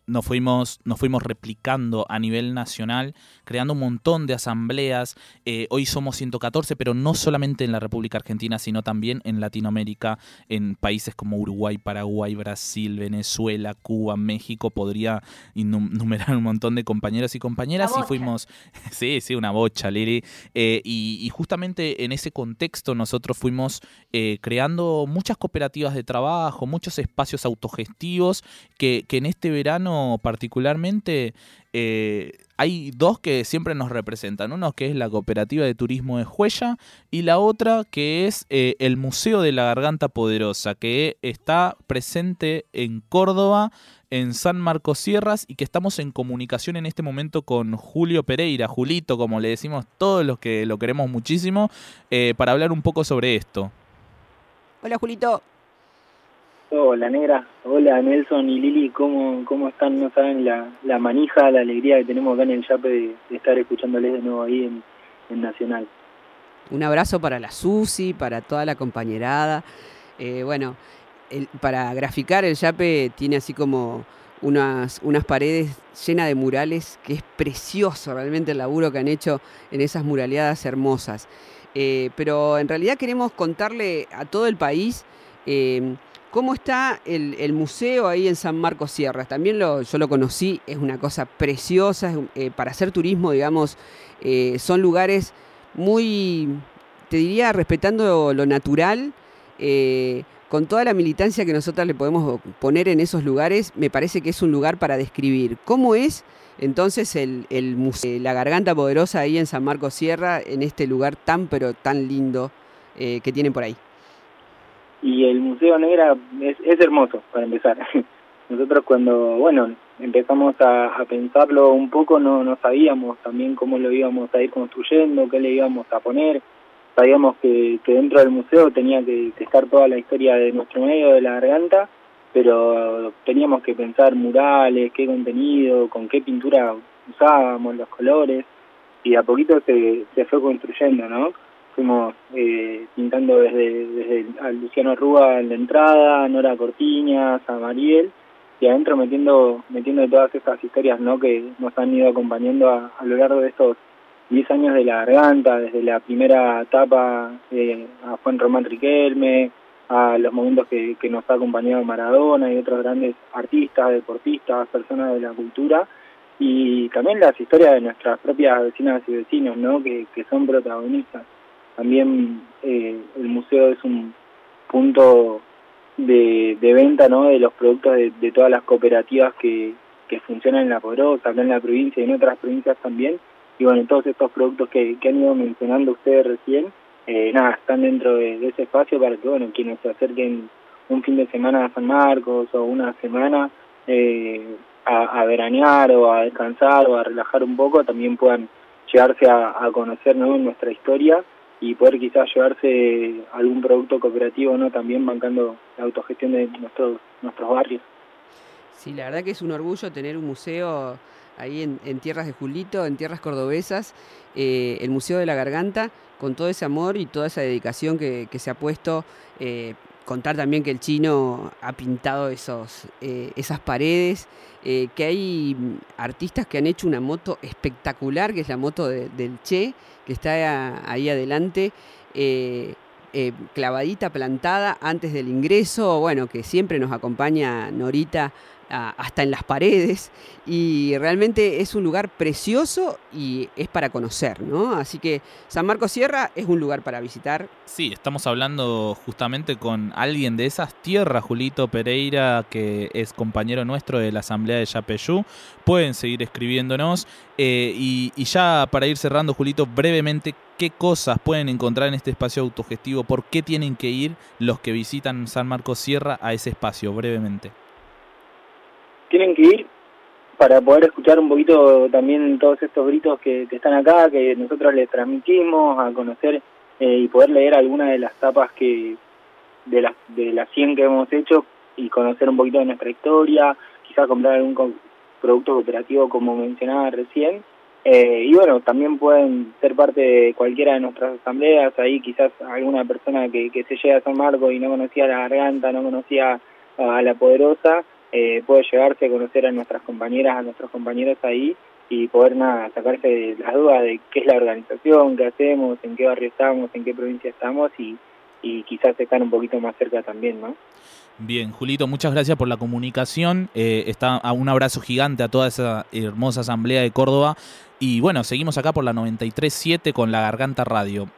[SPEAKER 4] nos fuimos, nos fuimos replicando a nivel nacional, creando un montón de asambleas. Eh, hoy somos 114, pero no solamente en la República Argentina, sino también en Latinoamérica, en países como Uruguay, Paraguay, Brasil, Venezuela, Cuba, México. Podría enumerar un montón de compañeros y compañeras y fuimos, sí, sí, una bocha, Lili. Eh, y, justamente en ese contexto nosotros fuimos eh, creando muchas cooperativas de trabajo, muchos espacios autogestivos que, que en este verano particularmente, eh, hay dos que siempre nos representan. Uno que es la Cooperativa de Turismo de Juella y la otra que es eh, el Museo de la Garganta Poderosa, que está presente en Córdoba, en San Marcos Sierras y que estamos en comunicación en este momento con Julio Pereira, Julito, como le decimos todos los que lo queremos muchísimo, eh, para hablar un poco sobre esto.
[SPEAKER 3] Hola Julito.
[SPEAKER 18] Hola Negra, hola Nelson y Lili, ¿cómo, cómo están? No saben la, la manija, la alegría que tenemos acá en el Yape de, estar escuchándoles de nuevo ahí en, Nacional.
[SPEAKER 3] Un abrazo para la Susi, para toda la compañerada. Eh, bueno, para graficar el Yape tiene así como unas, unas paredes llenas de murales, que es precioso realmente el laburo que han hecho en esas muraleadas hermosas. Eh, pero en realidad queremos contarle a todo el país eh, cómo está el, museo ahí en San Marcos Sierras. También lo, yo lo conocí, es una cosa preciosa, eh, para hacer turismo, digamos, son lugares muy, te diría, respetando lo natural con toda la militancia que nosotras le podemos poner en esos lugares, me parece que es un lugar para describir. ¿Cómo es entonces el, el museo, la garganta poderosa ahí en San Marcos Sierra, en este lugar tan pero tan lindo eh, que tienen por ahí?
[SPEAKER 18] Y el Museo Negra es, hermoso, para empezar. Nosotros cuando, bueno, empezamos a, pensarlo un poco, no, no sabíamos también cómo lo íbamos a ir construyendo, qué le íbamos a poner sabíamos que, que dentro del museo tenía que, estar toda la historia de nuestro medio, de la garganta, pero teníamos que pensar murales, qué contenido, con qué pintura usábamos, los colores, y a poquito se, se fue construyendo, ¿no? Fuimos eh, pintando desde, desde a Luciano Rúa en la entrada, a Nora Cortiñas, a Mariel, y adentro metiendo metiendo todas esas historias ¿no? que nos han ido acompañando a, a lo largo de estos 10 años de la garganta, desde la primera etapa eh, a Juan Román Riquelme, a los momentos que, que nos ha acompañado Maradona y otros grandes artistas, deportistas, personas de la cultura, y también las historias de nuestras propias vecinas y vecinos, ¿no? que, que son protagonistas. También eh, el museo es un punto de, venta ¿no? de los productos de, todas las cooperativas que, que funcionan en La Poderosa, acá en la provincia y en otras provincias también, y bueno, todos estos productos que, han ido mencionando ustedes recién, eh, nada, están dentro de, ese espacio para que, bueno, quienes se acerquen un fin de semana a San Marcos o una semana eh, a, a, veranear o a descansar o a relajar un poco, también puedan llegarse a, a conocer ¿no? nuestra historia y poder quizás llevarse algún producto cooperativo, ¿no? También bancando la autogestión de nuestros, nuestros barrios.
[SPEAKER 3] Sí, la verdad que es un orgullo tener un museo ahí en, tierras de Julito, en tierras cordobesas, eh, el Museo de la Garganta, con todo ese amor y toda esa dedicación que, se ha puesto. Eh, contar también que el chino ha pintado esos, eh, esas paredes, que hay artistas que han hecho una moto espectacular, que es la moto del Che, que está ahí adelante. clavadita, plantada antes del ingreso, bueno, que siempre nos acompaña Norita hasta en las paredes y realmente es un lugar precioso y es para conocer, ¿no? Así que San Marcos Sierra es un lugar para visitar.
[SPEAKER 4] Sí, estamos hablando justamente con alguien de esas tierras, Julito Pereira, que es compañero nuestro de la Asamblea de Yapeyú. Pueden seguir escribiéndonos eh, y, y ya para ir cerrando, Julito, brevemente, ¿qué cosas pueden encontrar en este espacio autogestivo? ¿Por qué tienen que ir los que visitan San Marcos Sierra a ese espacio? Brevemente
[SPEAKER 18] tienen que ir para poder escuchar un poquito también todos estos gritos que, están acá, que nosotros les transmitimos, a conocer eh, y poder leer algunas de las tapas que de las de las 100 que hemos hecho y conocer un poquito de nuestra historia, quizás comprar algún producto cooperativo como mencionaba recién. Eh, y bueno, también pueden ser parte de cualquiera de nuestras asambleas, ahí quizás alguna persona que, que se llega a San Marcos y no conocía la garganta, no conocía a la poderosa, eh, puede llegarse a conocer a nuestras compañeras, a nuestros compañeros ahí y poder nada, sacarse las dudas de qué es la organización, qué hacemos, en qué barrio estamos, en qué provincia estamos y, y quizás estar un poquito más cerca también, ¿no?
[SPEAKER 4] Bien, Julito, muchas gracias por la comunicación. Eh, está un abrazo gigante a toda esa hermosa asamblea de Córdoba. Y bueno, seguimos acá por la 93.7 con la Garganta Radio.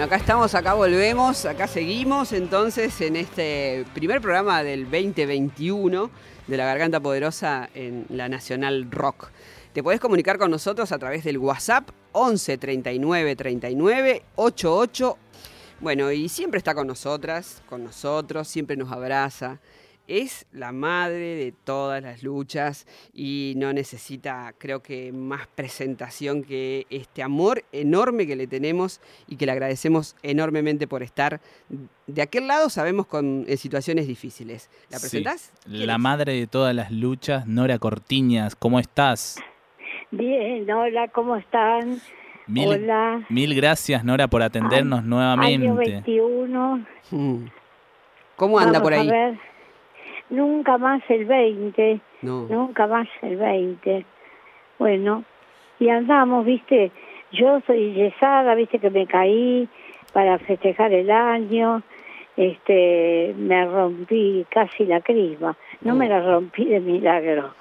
[SPEAKER 3] Bueno, acá estamos, acá volvemos, acá seguimos entonces en este primer programa del 2021 de la Garganta Poderosa en la Nacional Rock. Te podés comunicar con nosotros a través del WhatsApp 11 39 39 88. Bueno, y siempre está con nosotras, con nosotros, siempre nos abraza. Es la madre de todas las luchas y no necesita, creo que, más presentación que este amor enorme que le tenemos y que le agradecemos enormemente por estar de aquel lado, sabemos, con en situaciones difíciles. ¿La
[SPEAKER 4] Sí.
[SPEAKER 3] presentás?
[SPEAKER 4] La madre de todas las luchas, Nora Cortiñas, ¿cómo estás?
[SPEAKER 19] Bien, hola, ¿cómo están?
[SPEAKER 4] Mil,
[SPEAKER 19] Hola.
[SPEAKER 4] mil gracias, Nora, por atendernos
[SPEAKER 19] Año
[SPEAKER 4] nuevamente.
[SPEAKER 19] 21.
[SPEAKER 3] ¿Cómo anda
[SPEAKER 19] Vamos
[SPEAKER 3] por ahí?
[SPEAKER 19] A ver. Nunca más el 20.
[SPEAKER 3] No.
[SPEAKER 19] Nunca más el 20. Bueno, y andamos, viste. Yo soy yesada, viste que me caí para festejar el año. Este, me rompí casi la crisma. No me la rompí de milagro.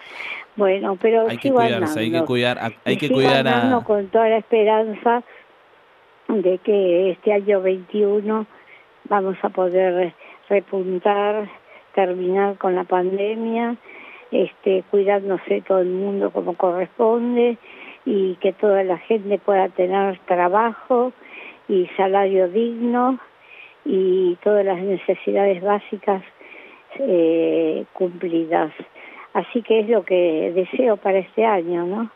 [SPEAKER 19] Bueno, pero
[SPEAKER 4] Hay que
[SPEAKER 19] sigo
[SPEAKER 4] cuidarse, hay que
[SPEAKER 19] andando.
[SPEAKER 4] cuidar, a- hay que
[SPEAKER 19] sigo
[SPEAKER 4] cuidar
[SPEAKER 19] andando
[SPEAKER 4] a,
[SPEAKER 19] con toda la esperanza de que este año 21 vamos a poder repuntar, terminar con la pandemia, este, cuidándose todo el mundo como corresponde y que toda la gente pueda tener trabajo y salario digno y todas las necesidades básicas eh, cumplidas. Así que es lo que deseo para este año, ¿no?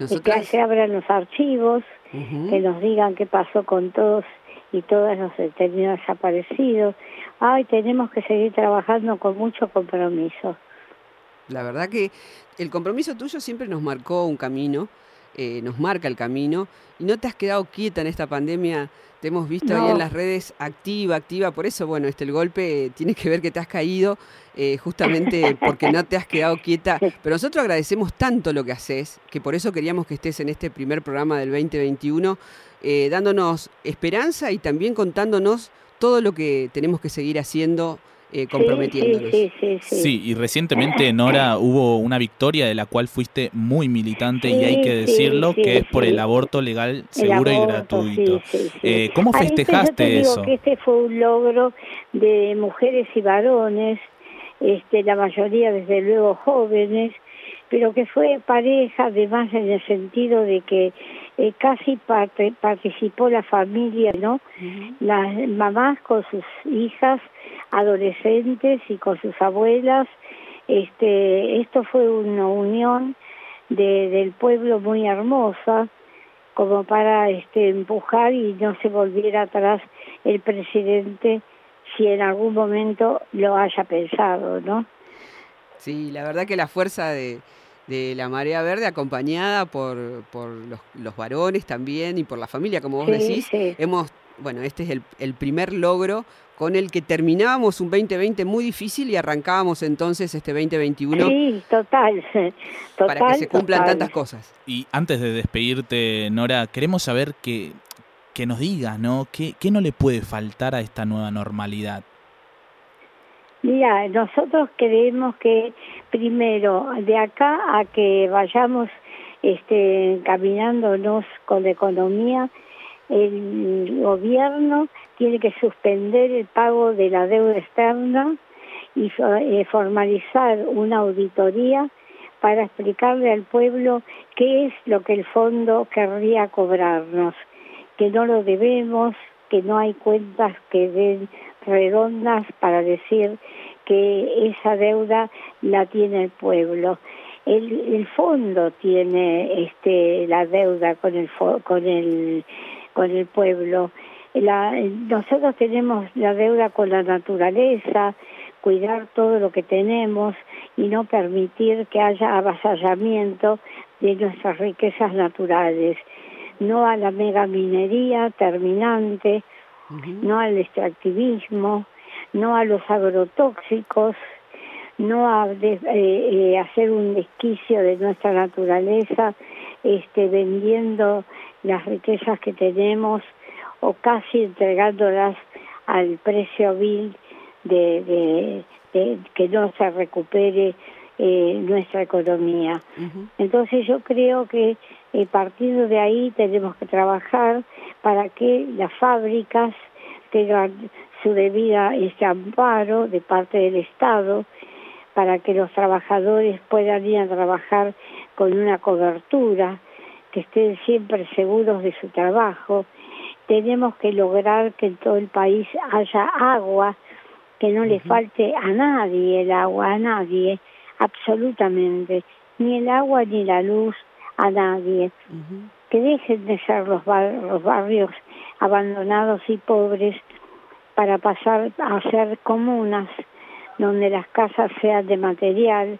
[SPEAKER 19] Y que se abran los archivos, que nos digan qué pasó con todos y todas los detenidos desaparecidos. Ay, tenemos que seguir trabajando con mucho compromiso.
[SPEAKER 3] La verdad que el compromiso tuyo siempre nos marcó un camino eh, nos marca el camino. Y no te has quedado quieta en esta pandemia. Te hemos visto ahí en las redes activa, activa. Por eso, bueno, este el golpe tiene que ver que te has caído eh, justamente porque no te has quedado quieta. Pero nosotros agradecemos tanto lo que haces, que por eso queríamos que estés en este primer programa del 2021, eh, dándonos esperanza y también contándonos todo lo que tenemos que seguir haciendo eh, comprometiéndonos.
[SPEAKER 4] Sí, sí, sí, sí, y recientemente, Nora, hubo una victoria de la cual fuiste muy militante y hay que decirlo, que es por el aborto legal, seguro y gratuito. Eh, ¿Cómo festejaste eso?
[SPEAKER 19] que este fue un logro de mujeres y varones, este, la mayoría desde luego jóvenes, pero que fue pareja además en el sentido de que eh, casi participó la familia, ¿no? Las mamás con sus hijas adolescentes y con sus abuelas. Este, esto fue una unión de, del pueblo muy hermosa como para este, empujar y no se volviera atrás el presidente si en algún momento lo haya pensado, ¿no?
[SPEAKER 3] Sí, la verdad que la fuerza de, de la Marea Verde, acompañada por, por los, los, varones también y por la familia, como vos decís. Hemos, bueno, este es el, el, primer logro con el que terminábamos un 2020 muy difícil y arrancábamos entonces este 2021.
[SPEAKER 19] Sí, total. total
[SPEAKER 3] para que se cumplan tantas cosas.
[SPEAKER 4] Y antes de despedirte, Nora, queremos saber que, que nos digas, ¿no? ¿Qué, ¿Qué no le puede faltar a esta nueva normalidad?
[SPEAKER 19] Mira, nosotros creemos que primero de acá a que vayamos este, caminándonos con la economía, el gobierno tiene que suspender el pago de la deuda externa y eh, formalizar una auditoría para explicarle al pueblo qué es lo que el fondo querría cobrarnos, que no lo debemos, que no hay cuentas que den redondas para decir que esa deuda la tiene el pueblo. El, fondo tiene este la deuda con el con el con el pueblo. La, nosotros tenemos la deuda con la naturaleza, cuidar todo lo que tenemos y no permitir que haya avasallamiento de nuestras riquezas naturales, no a la megaminería terminante, no al extractivismo, no a los agrotóxicos, no a eh, eh, hacer un desquicio de nuestra naturaleza, este, vendiendo las riquezas que tenemos o casi entregándolas al precio vil de, de, que no se recupere eh, nuestra economía. Entonces yo creo que a partir de ahí tenemos que trabajar para que las fábricas tengan su debida este amparo de parte del Estado para que los trabajadores puedan ir a trabajar con una cobertura, que estén siempre seguros de su trabajo. Tenemos que lograr que en todo el país haya agua, que no le falte a nadie el agua, a nadie, absolutamente, ni el agua ni la luz a nadie. Que dejen de ser los, los barrios abandonados y pobres para pasar a ser comunas, donde las casas sean de material,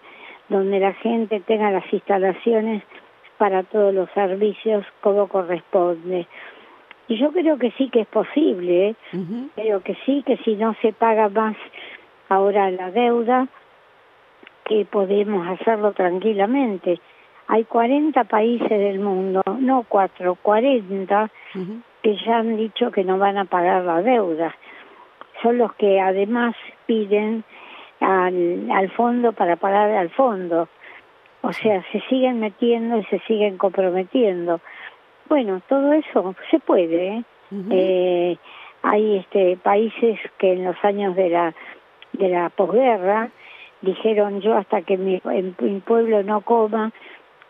[SPEAKER 19] donde la gente tenga las instalaciones para todos los servicios como corresponde. Y yo creo que sí que es posible, ¿eh? creo que sí, que si no se paga más ahora la deuda, que podemos hacerlo tranquilamente. Hay 40 países del mundo, no cuatro, 40, que ya han dicho que no van a pagar la deuda son los que además piden al, al fondo para pagar al fondo. O sea, se siguen metiendo y se siguen comprometiendo. Bueno, todo eso se puede. ¿eh? eh, hay este países que en los años de la de la posguerra dijeron yo hasta que mi, mi pueblo no coma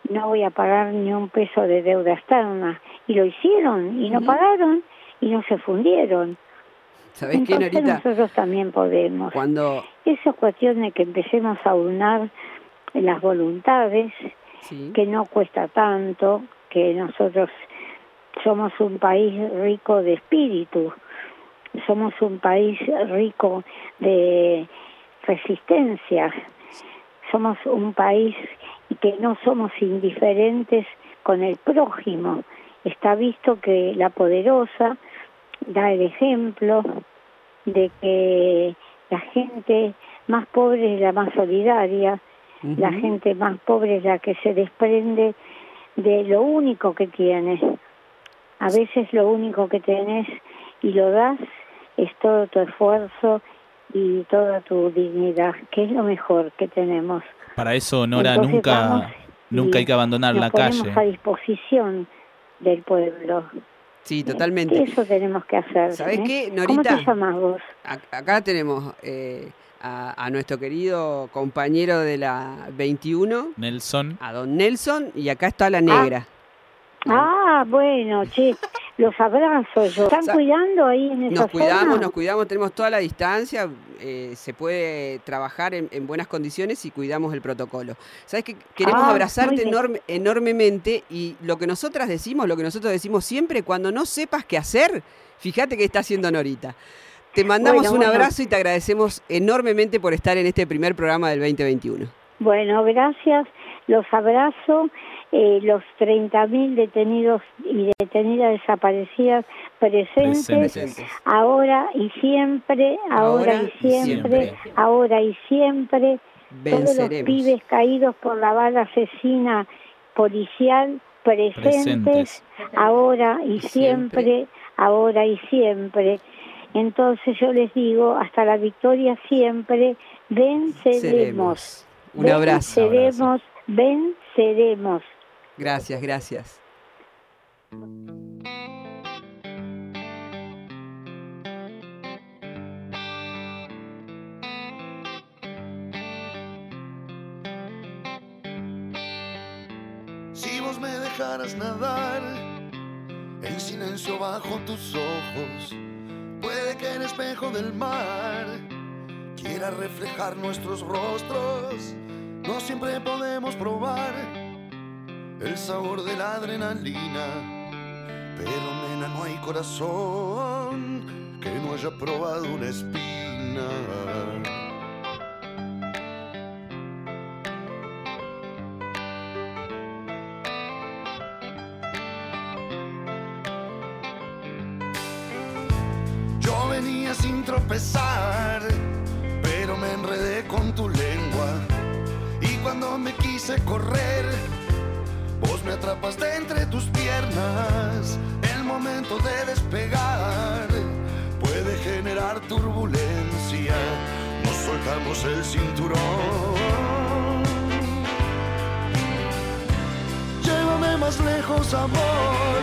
[SPEAKER 19] no voy a pagar ni un peso de deuda externa y lo hicieron y no pagaron y no se fundieron
[SPEAKER 3] ¿Sabés qué, Norita?
[SPEAKER 19] Nosotros también podemos.
[SPEAKER 3] Cuando...
[SPEAKER 19] Eso es cuestión de que empecemos a unar las voluntades, que no cuesta tanto, que nosotros somos un país rico de espíritu, somos un país rico de resistencia, somos un país que no somos indiferentes con el prójimo. Está visto que la poderosa da el ejemplo de que la gente más pobre es la más solidaria, la gente más pobre es la que se desprende de lo único que tiene. A veces lo único que tenés y lo das es todo tu esfuerzo y toda tu dignidad, que es lo mejor que tenemos.
[SPEAKER 4] Para eso, Nora,
[SPEAKER 19] Entonces,
[SPEAKER 4] nunca, nunca hay que abandonar
[SPEAKER 19] nos
[SPEAKER 4] la
[SPEAKER 19] ponemos
[SPEAKER 4] calle.
[SPEAKER 19] a disposición del pueblo.
[SPEAKER 3] Sí, totalmente.
[SPEAKER 19] Eso tenemos que hacer.
[SPEAKER 3] ¿Sabés
[SPEAKER 19] ¿eh?
[SPEAKER 3] qué,
[SPEAKER 19] ¿Cómo
[SPEAKER 3] Norita?
[SPEAKER 19] te llamas vos?
[SPEAKER 3] Acá tenemos eh, a, a nuestro querido compañero de la 21,
[SPEAKER 4] Nelson.
[SPEAKER 3] a don Nelson, y acá está la negra.
[SPEAKER 19] Ah, bueno, che, los abrazo yo. ¿Están cuidando ahí en esa
[SPEAKER 3] Nos cuidamos,
[SPEAKER 19] zona?
[SPEAKER 3] nos cuidamos, tenemos toda la distancia, eh, se puede trabajar en, en buenas condiciones y cuidamos el protocolo. ¿Sabes que Queremos
[SPEAKER 19] Ah,
[SPEAKER 3] abrazarte enorme, enormemente y lo que nosotras decimos, lo que nosotros decimos siempre, cuando no sepas qué hacer, fíjate que está haciendo Norita. Te mandamos
[SPEAKER 19] Bueno,
[SPEAKER 3] un
[SPEAKER 19] bueno.
[SPEAKER 3] abrazo y te agradecemos enormemente por estar en este primer programa del 2021.
[SPEAKER 19] Bueno, gracias, los abrazo. Eh, los 30.000 detenidos y detenidas desaparecidas presentes,
[SPEAKER 4] Presentes.
[SPEAKER 19] ahora y siempre, ahora,
[SPEAKER 3] Ahora
[SPEAKER 19] y
[SPEAKER 3] y
[SPEAKER 19] siempre, ahora y siempre, todos los pibes caídos por la bala asesina policial presentes,
[SPEAKER 4] Presentes.
[SPEAKER 19] ahora y
[SPEAKER 3] Y siempre.
[SPEAKER 19] siempre, ahora y siempre. Entonces yo les digo, hasta la victoria siempre, venceremos.
[SPEAKER 3] Un abrazo.
[SPEAKER 19] Venceremos, venceremos.
[SPEAKER 3] Gracias, gracias.
[SPEAKER 20] Si vos me dejaras nadar en silencio bajo tus ojos, puede que el espejo del mar quiera reflejar nuestros rostros. No siempre podemos probar el sabor de la adrenalina, pero nena no hay corazón que no haya probado una espina. Yo venía sin tropezar, pero me enredé con tu lengua. Correr, vos me atrapaste entre tus piernas. El momento de despegar puede generar turbulencia. Nos soltamos el cinturón. Llévame más lejos, amor.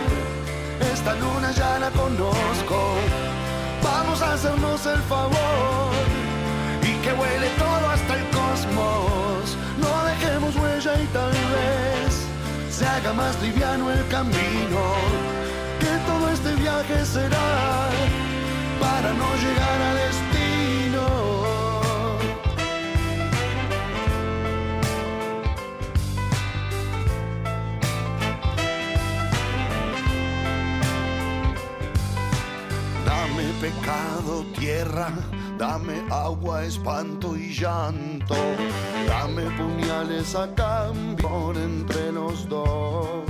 [SPEAKER 20] Esta luna ya la conozco. Vamos a hacernos el favor y que huele todo hasta el cosmos. Huella y tal vez se haga más liviano el camino. Que todo este viaje será para no llegar a destino. Dame pecado, tierra, dame agua, espanto y llanto. Dame puñales a cambio entre los dos.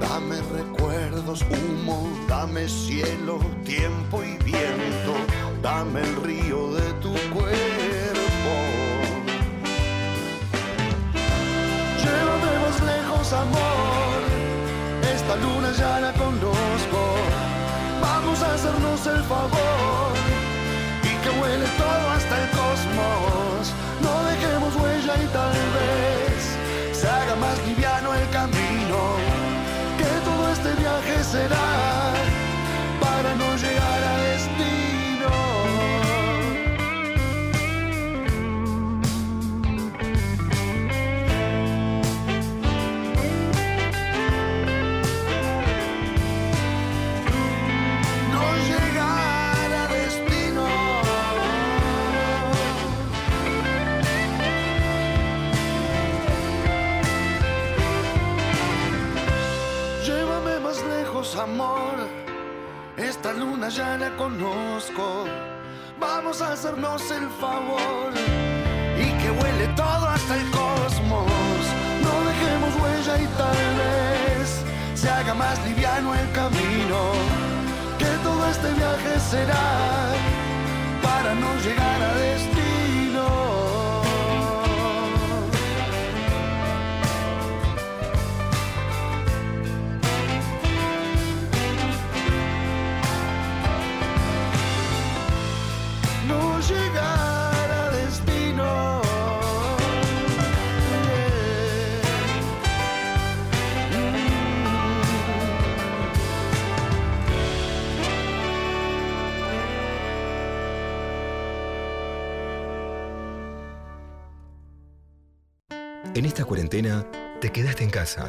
[SPEAKER 20] Dame recuerdos, humo, dame cielo, tiempo y viento. Dame el río de tu cuerpo. Llévame más lejos, amor. Esta luna ya la conozco. Vamos a hacernos el favor y tal vez se haga más liviano el camino. Que todo este viaje será Ya la conozco. Vamos a hacernos el favor y que huele todo hasta el cosmos. No dejemos huella y tal se haga más liviano el camino, que todo este viaje será para no llegar a destino.
[SPEAKER 2] En esta cuarentena te quedaste en casa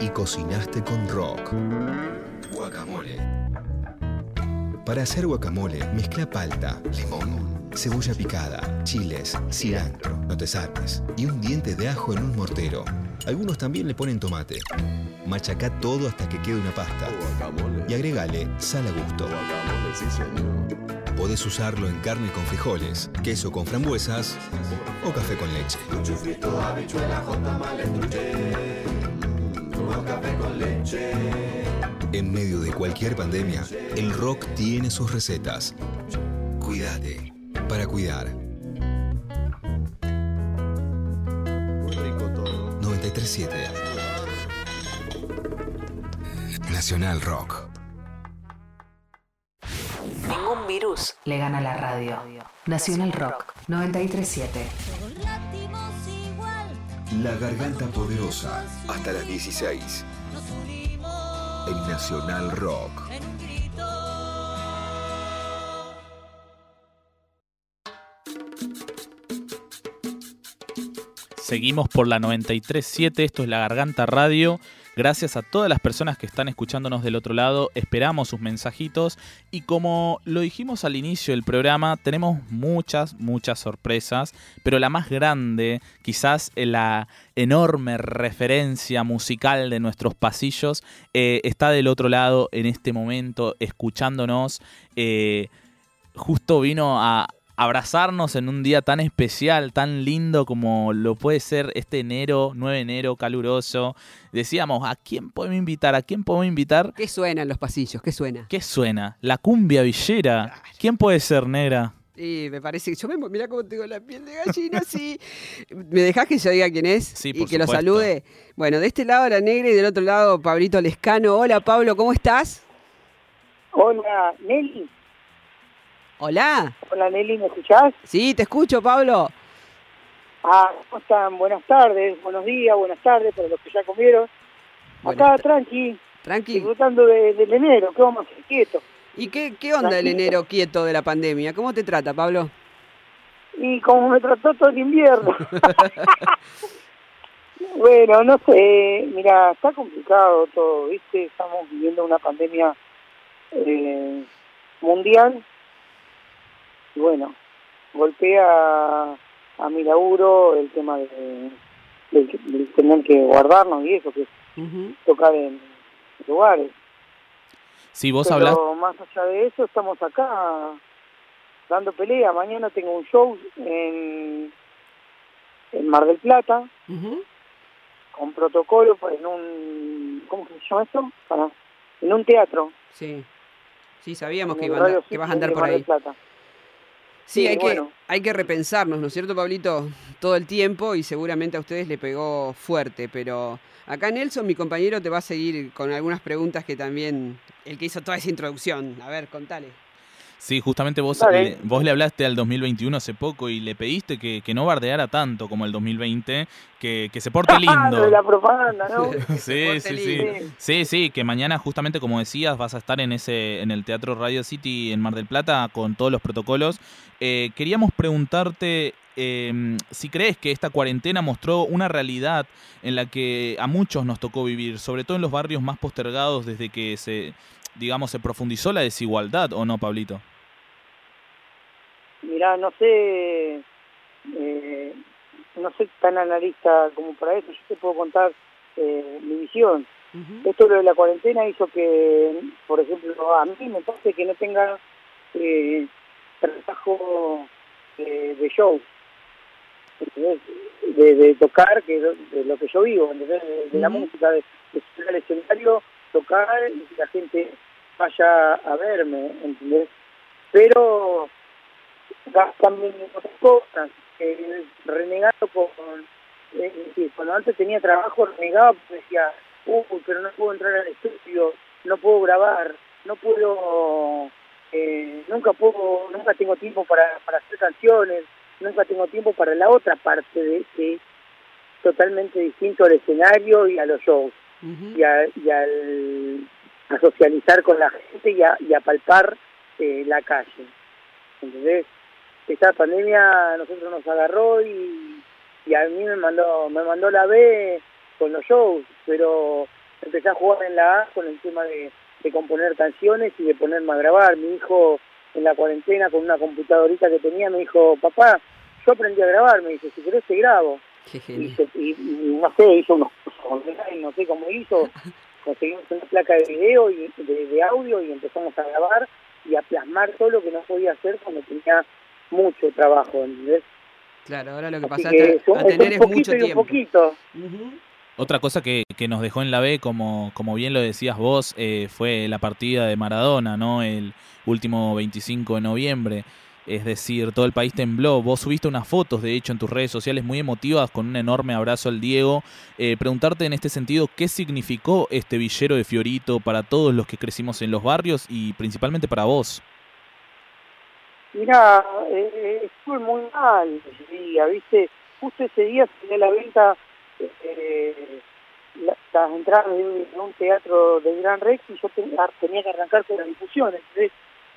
[SPEAKER 2] y cocinaste con rock. Guacamole. Para hacer guacamole, mezcla palta, limón, cebolla picada, chiles, cilantro, no te sartes, y un diente de ajo en un mortero. Algunos también le ponen tomate. Machaca todo hasta que quede una pasta. Y agregale sal a gusto. Podés usarlo en carne con frijoles, queso con frambuesas o café con leche. En medio de cualquier pandemia, el rock tiene sus recetas. Cuídate para cuidar. 937 Nacional Rock.
[SPEAKER 5] Le gana la radio. Nacional Rock 937.
[SPEAKER 2] La Garganta Poderosa. Hasta las 16. En Nacional Rock.
[SPEAKER 4] Seguimos por la 937, esto es La Garganta Radio. Gracias a todas las personas que están escuchándonos del otro lado, esperamos sus mensajitos. Y como lo dijimos al inicio del programa, tenemos muchas, muchas sorpresas, pero la más grande, quizás la enorme referencia musical de nuestros pasillos, eh, está del otro lado en este momento, escuchándonos. Eh, justo vino a, abrazarnos en un día tan especial, tan lindo como lo puede ser este enero, 9 de enero, caluroso. Decíamos, ¿a quién podemos invitar? ¿A quién podemos invitar?
[SPEAKER 3] ¿Qué suena en los pasillos? ¿Qué suena?
[SPEAKER 4] ¿Qué suena? La cumbia villera. ¿Quién puede ser, negra?
[SPEAKER 3] Sí, me parece que yo me mira cómo tengo la piel de gallina, sí. ¿Me dejás que yo diga quién es?
[SPEAKER 4] Sí,
[SPEAKER 3] y
[SPEAKER 4] por
[SPEAKER 3] que lo salude. Bueno, de este lado la negra y del otro lado Pablito Lescano. Hola Pablo, ¿cómo estás?
[SPEAKER 21] Hola, Nelly.
[SPEAKER 3] Hola.
[SPEAKER 21] Hola, Nelly, ¿me escuchás?
[SPEAKER 3] Sí, te escucho, Pablo.
[SPEAKER 21] Ah, ¿cómo están? Buenas tardes, buenos días, buenas tardes para los que ya comieron. Acá, tranqui.
[SPEAKER 3] Tranqui.
[SPEAKER 21] Disfrutando de- del enero, ¿qué vamos a hacer? Quieto.
[SPEAKER 3] ¿Y qué, qué onda el enero quieto de la pandemia? ¿Cómo te trata, Pablo?
[SPEAKER 21] Y como me trató todo el invierno. bueno, no sé, mira, está complicado todo, ¿viste? Estamos viviendo una pandemia eh, mundial. Y bueno, golpea a mi laburo el tema de, de, de tener que guardarnos y eso, que es tocar en lugares.
[SPEAKER 4] Si vos
[SPEAKER 21] Pero más allá de eso, estamos acá dando pelea. Mañana tengo un show en, en Mar del Plata, con protocolo en un... ¿Cómo se llama esto? Para- en un teatro.
[SPEAKER 3] Sí. Sí, sabíamos que, iba a andar- que vas a andar por
[SPEAKER 21] Mar del
[SPEAKER 3] ahí.
[SPEAKER 21] Plata.
[SPEAKER 3] Sí, hay,
[SPEAKER 21] bueno.
[SPEAKER 3] que, hay que repensarnos, ¿no es cierto, Pablito? Todo el tiempo y seguramente a ustedes le pegó fuerte, pero acá Nelson, mi compañero, te va a seguir con algunas preguntas que también, el que hizo toda esa introducción. A ver, contale.
[SPEAKER 4] Sí, justamente vos, le, vos le hablaste al 2021 hace poco y le pediste que, que no bardeara tanto como el 2020, que, que se porte
[SPEAKER 21] Lo
[SPEAKER 4] lindo.
[SPEAKER 21] de la propaganda, ¿no?
[SPEAKER 4] Sí, sí, sí. Sí, sí, que mañana justamente como decías vas a estar en ese en el Teatro Radio City en Mar del Plata con todos los protocolos. Eh, queríamos preguntarte eh, si crees que esta cuarentena mostró una realidad en la que a muchos nos tocó vivir, sobre todo en los barrios más postergados desde que se digamos se profundizó la desigualdad o no, Pablito.
[SPEAKER 21] Mirá, no sé, eh, no soy tan analista como para eso, yo te puedo contar eh, mi visión. Esto lo de la cuarentena hizo que, por ejemplo, a mí me parece que no tenga eh, trabajo eh, de show. De, de, tocar, que de lo que yo vivo, De, la música, de, de escenario, tocar y que la gente vaya a verme, ¿entendés? Pero también otras cosas, eh, renegado con, eh, cuando antes tenía trabajo renegaba porque decía, uy, pero no puedo entrar al estudio, no puedo grabar, no puedo, eh, nunca puedo, nunca tengo tiempo para, para hacer canciones, nunca tengo tiempo para la otra parte de que es totalmente distinto al escenario y a los shows y, a, y al, a socializar con la gente y a, y a palpar eh, la calle. Entonces, esta pandemia a nosotros nos agarró y, y a mí me mandó me mandó la B con los shows, pero empecé a jugar en la A con el tema de, de componer canciones y de ponerme a grabar. Mi hijo en la cuarentena con una computadorita que tenía me dijo, papá, yo aprendí a grabar, me dice, si querés te grabo. Y, y, no sé, hizo unos no sé cómo hizo, conseguimos una placa de video y de, audio y empezamos a grabar y a plasmar todo lo que no podía hacer cuando tenía mucho trabajo, ¿entendés?
[SPEAKER 3] Claro, ahora lo que pasaste a tener es, mucho tiempo.
[SPEAKER 21] poquito.
[SPEAKER 4] Otra cosa que, que, nos dejó en la B, como, como bien lo decías vos, eh, fue la partida de Maradona, ¿no? El último 25 de noviembre. Es decir, todo el país tembló. Vos subiste unas fotos, de hecho, en tus redes sociales muy emotivas con un enorme abrazo al Diego. Eh, preguntarte en este sentido, ¿qué significó este villero de Fiorito para todos los que crecimos en los barrios y principalmente para vos?
[SPEAKER 21] Mira, eh, estuve muy mal ese día, ¿viste? Justo ese día tenía la venta eh, las entradas de, un teatro de Gran Rex y yo tenía, que arrancar con la difusión.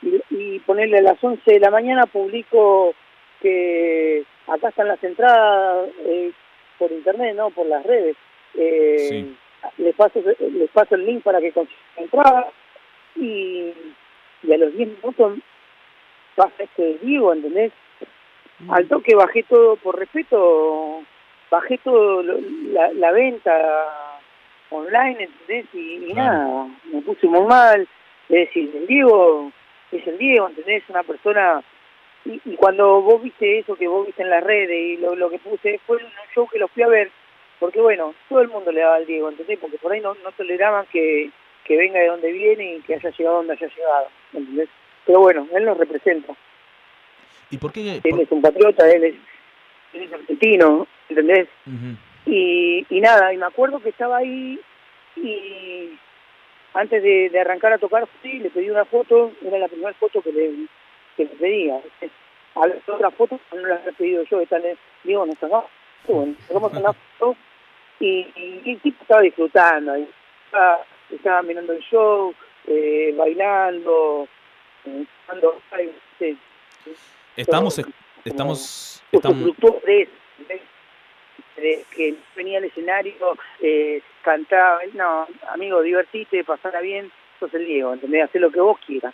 [SPEAKER 21] y, y, ponerle a las 11 de la mañana publico que acá están las entradas eh, por internet, no por las redes. Eh, les, paso, les paso el link para que consigan entradas y, y a los 10 minutos pasa este vivo, ¿entendés? Mm. Al toque bajé todo, por respeto, bajé todo la, la venta online, ¿entendés? Y, nada, me puse muy mal. Es decir, el Diego es el Diego, ¿entendés? Una persona... Y, y, cuando vos viste eso que vos viste en las redes y lo, lo que puse fue un show que lo fui a ver, porque bueno, todo el mundo le daba al Diego, ¿entendés? Porque por ahí no, no toleraban que, que venga de donde viene y que haya llegado donde haya llegado, ¿entendés? Pero bueno, él nos representa.
[SPEAKER 4] ¿Y por qué?
[SPEAKER 21] Él es un patriota, él es, él es argentino, ¿entendés? y, y nada, y me acuerdo que estaba ahí y antes de, de arrancar a tocar, sí, le pedí una foto, era la primera foto que le, que le pedía. A la otra foto no la había pedido yo, esta le digo, no sacamos, bueno, sacamos una foto y, y, el tipo estaba disfrutando, estaba, estaba mirando el show, eh, bailando,
[SPEAKER 4] Estamos, estamos, estamos,
[SPEAKER 21] que venía al escenario, eh, cantaba, no, amigo, divertite, pasara bien, sos el Diego, ¿entendés? Hacer lo que vos quieras.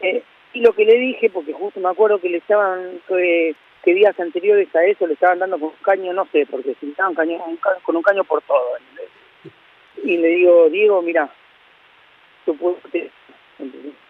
[SPEAKER 21] Eh, y lo que le dije, porque justo me acuerdo que le estaban, que, días anteriores a eso le estaban dando con un caño, no sé, porque se estaban caño, con un caño por todo. Y le digo, Diego, mira, tú puedes, ¿entendés?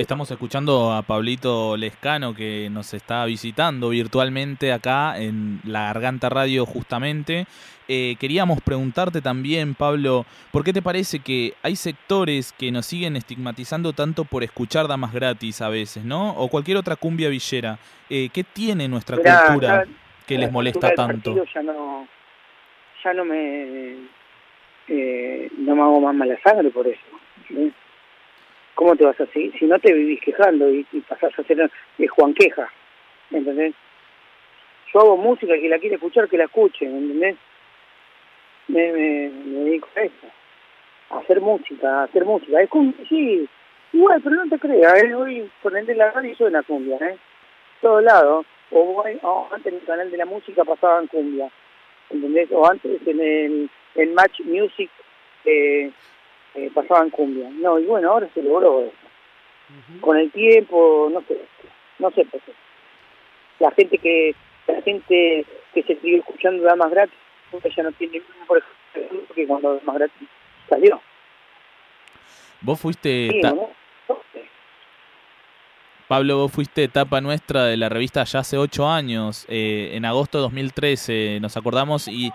[SPEAKER 4] Estamos escuchando a Pablito Lescano que nos está visitando virtualmente acá en la Garganta Radio justamente. Eh, queríamos preguntarte también, Pablo, ¿por qué te parece que hay sectores que nos siguen estigmatizando tanto por escuchar damas gratis a veces, ¿no? O cualquier otra cumbia villera. Eh, ¿Qué tiene nuestra cultura que les molesta tanto?
[SPEAKER 21] Ya no, ya no me, eh, no me hago más mala sangre por eso. ¿Cómo te vas a seguir? Si no te vivís quejando y, pasás a ser de Juan Queja, ¿entendés? Yo hago música, y que la quiere escuchar, que la escuche, ¿entendés? Me, me, me dedico a eso, a hacer música, a hacer música. Es como, sí, igual, pero no te creas, ¿eh? hoy ponerte la radio y suena cumbia, ¿eh? Todos lados. O, o, antes en el canal de la música pasaban cumbia, ¿entendés? O antes en el, el Match Music eh, eh, pasaban cumbia. No, y bueno, ahora se logró eso. Con el tiempo, no sé, no sé por qué. La gente que la gente que se siguió escuchando Damas Gratis, ya no tiene por ejemplo, que cuando Damas Gratis salió.
[SPEAKER 4] Vos fuiste... Pablo, vos fuiste etapa nuestra de la revista ya hace ocho años, eh, en agosto de 2013, nos acordamos, y,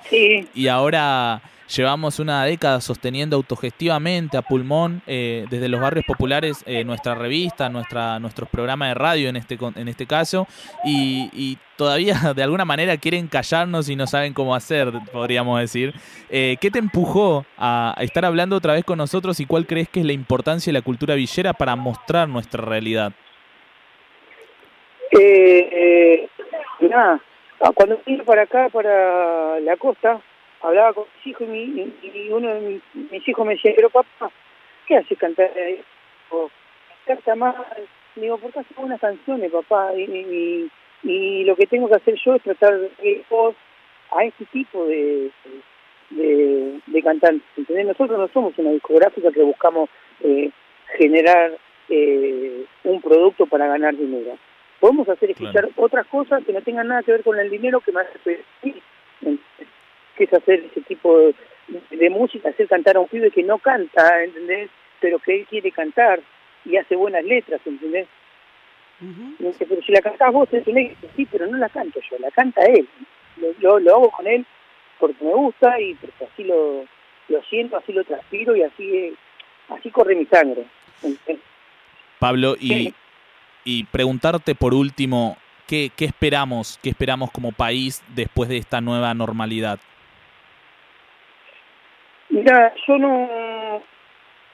[SPEAKER 4] y ahora llevamos una década sosteniendo autogestivamente a pulmón eh, desde los barrios populares eh, nuestra revista, nuestra, nuestro programa de radio en este, en este caso, y, y, todavía de alguna manera quieren callarnos y no saben cómo hacer, podríamos decir. ¿Qué te empujó a estar hablando otra vez con nosotros y cuál crees que es la importancia de la cultura villera para mostrar nuestra realidad?
[SPEAKER 21] Eh, eh, nada, cuando vine para acá, para la costa, hablaba con mis hijos y, mi, y uno de mis, mis, hijos me decía, pero papá, ¿qué haces cantar? O, canta mal. Digo, ¿por qué haces buenas canciones, papá? Y, y, lo que tengo que hacer yo es tratar de voz a este tipo de, de, de cantantes. ¿entendés? Nosotros no somos una discográfica que buscamos eh, generar eh, un producto para ganar dinero. Podemos hacer escuchar claro. otras cosas que no tengan nada que ver con el dinero que feliz que es hacer ese tipo de, de, música, hacer cantar a un pibe que no canta, ¿entendés? Pero que él quiere cantar y hace buenas letras, ¿entendés? Uh -huh. pero si la cantás vos, ¿entendés? Sí, pero no la canto yo, la canta él. Lo, lo, lo hago con él porque me gusta y porque así lo, lo siento, así lo transpiro y así, así corre mi sangre. ¿entendés?
[SPEAKER 4] Pablo, y, y preguntarte por último, ¿qué, ¿qué esperamos? ¿Qué esperamos como país después de esta nueva normalidad?
[SPEAKER 21] Mira, yo no,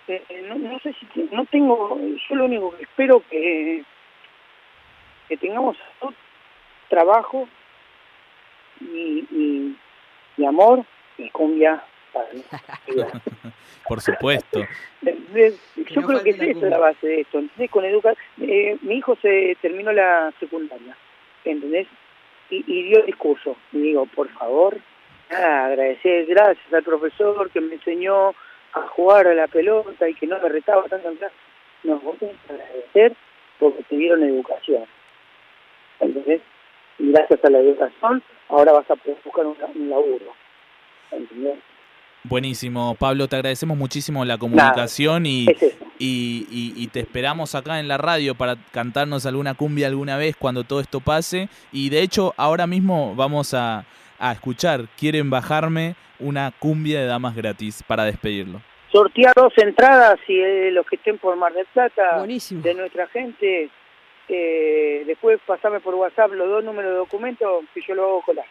[SPEAKER 21] eh, no, sé si no tengo, yo lo único que espero que que tengamos trabajo y, y, y amor y cumbia para
[SPEAKER 4] Por supuesto.
[SPEAKER 21] Yo creo que es eso la base de esto. ¿entendés? Con educar, eh, mi hijo se terminó la secundaria, ¿entendés? Y, y dio discurso. Y digo, por favor, nada, agradecer, gracias al profesor que me enseñó a jugar a la pelota y que no me retaba tanto en clase. No, vos tenés que agradecer porque te dieron educación. ¿Entendés? Y gracias a la educación, ahora vas a poder buscar un, un laburo. ¿Entendés?
[SPEAKER 4] Buenísimo, Pablo, te agradecemos muchísimo la comunicación y, y, y, y, te esperamos acá en la radio para cantarnos alguna cumbia alguna vez cuando todo esto pase. Y de hecho, ahora mismo vamos a, a escuchar, quieren bajarme una cumbia de damas gratis para despedirlo.
[SPEAKER 21] Sortear dos entradas y eh, los que estén por Mar del Plata Buenísimo. de nuestra gente, eh, después pasame por WhatsApp los dos números de documentos y yo lo hago colar.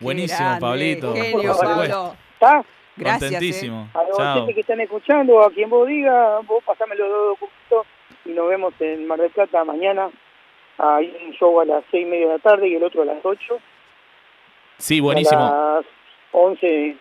[SPEAKER 4] Buenísimo, grande, Pablito.
[SPEAKER 21] Genio, Pablo. ¿Está?
[SPEAKER 4] Gracias. Contentísimo.
[SPEAKER 21] Eh. A los oyentes que están escuchando, a quien vos diga, vos pasame los dos documentos y nos vemos en Mar del Plata mañana. Hay un show a las seis y media de la tarde y el otro a las ocho.
[SPEAKER 4] Sí, buenísimo.
[SPEAKER 21] A las once,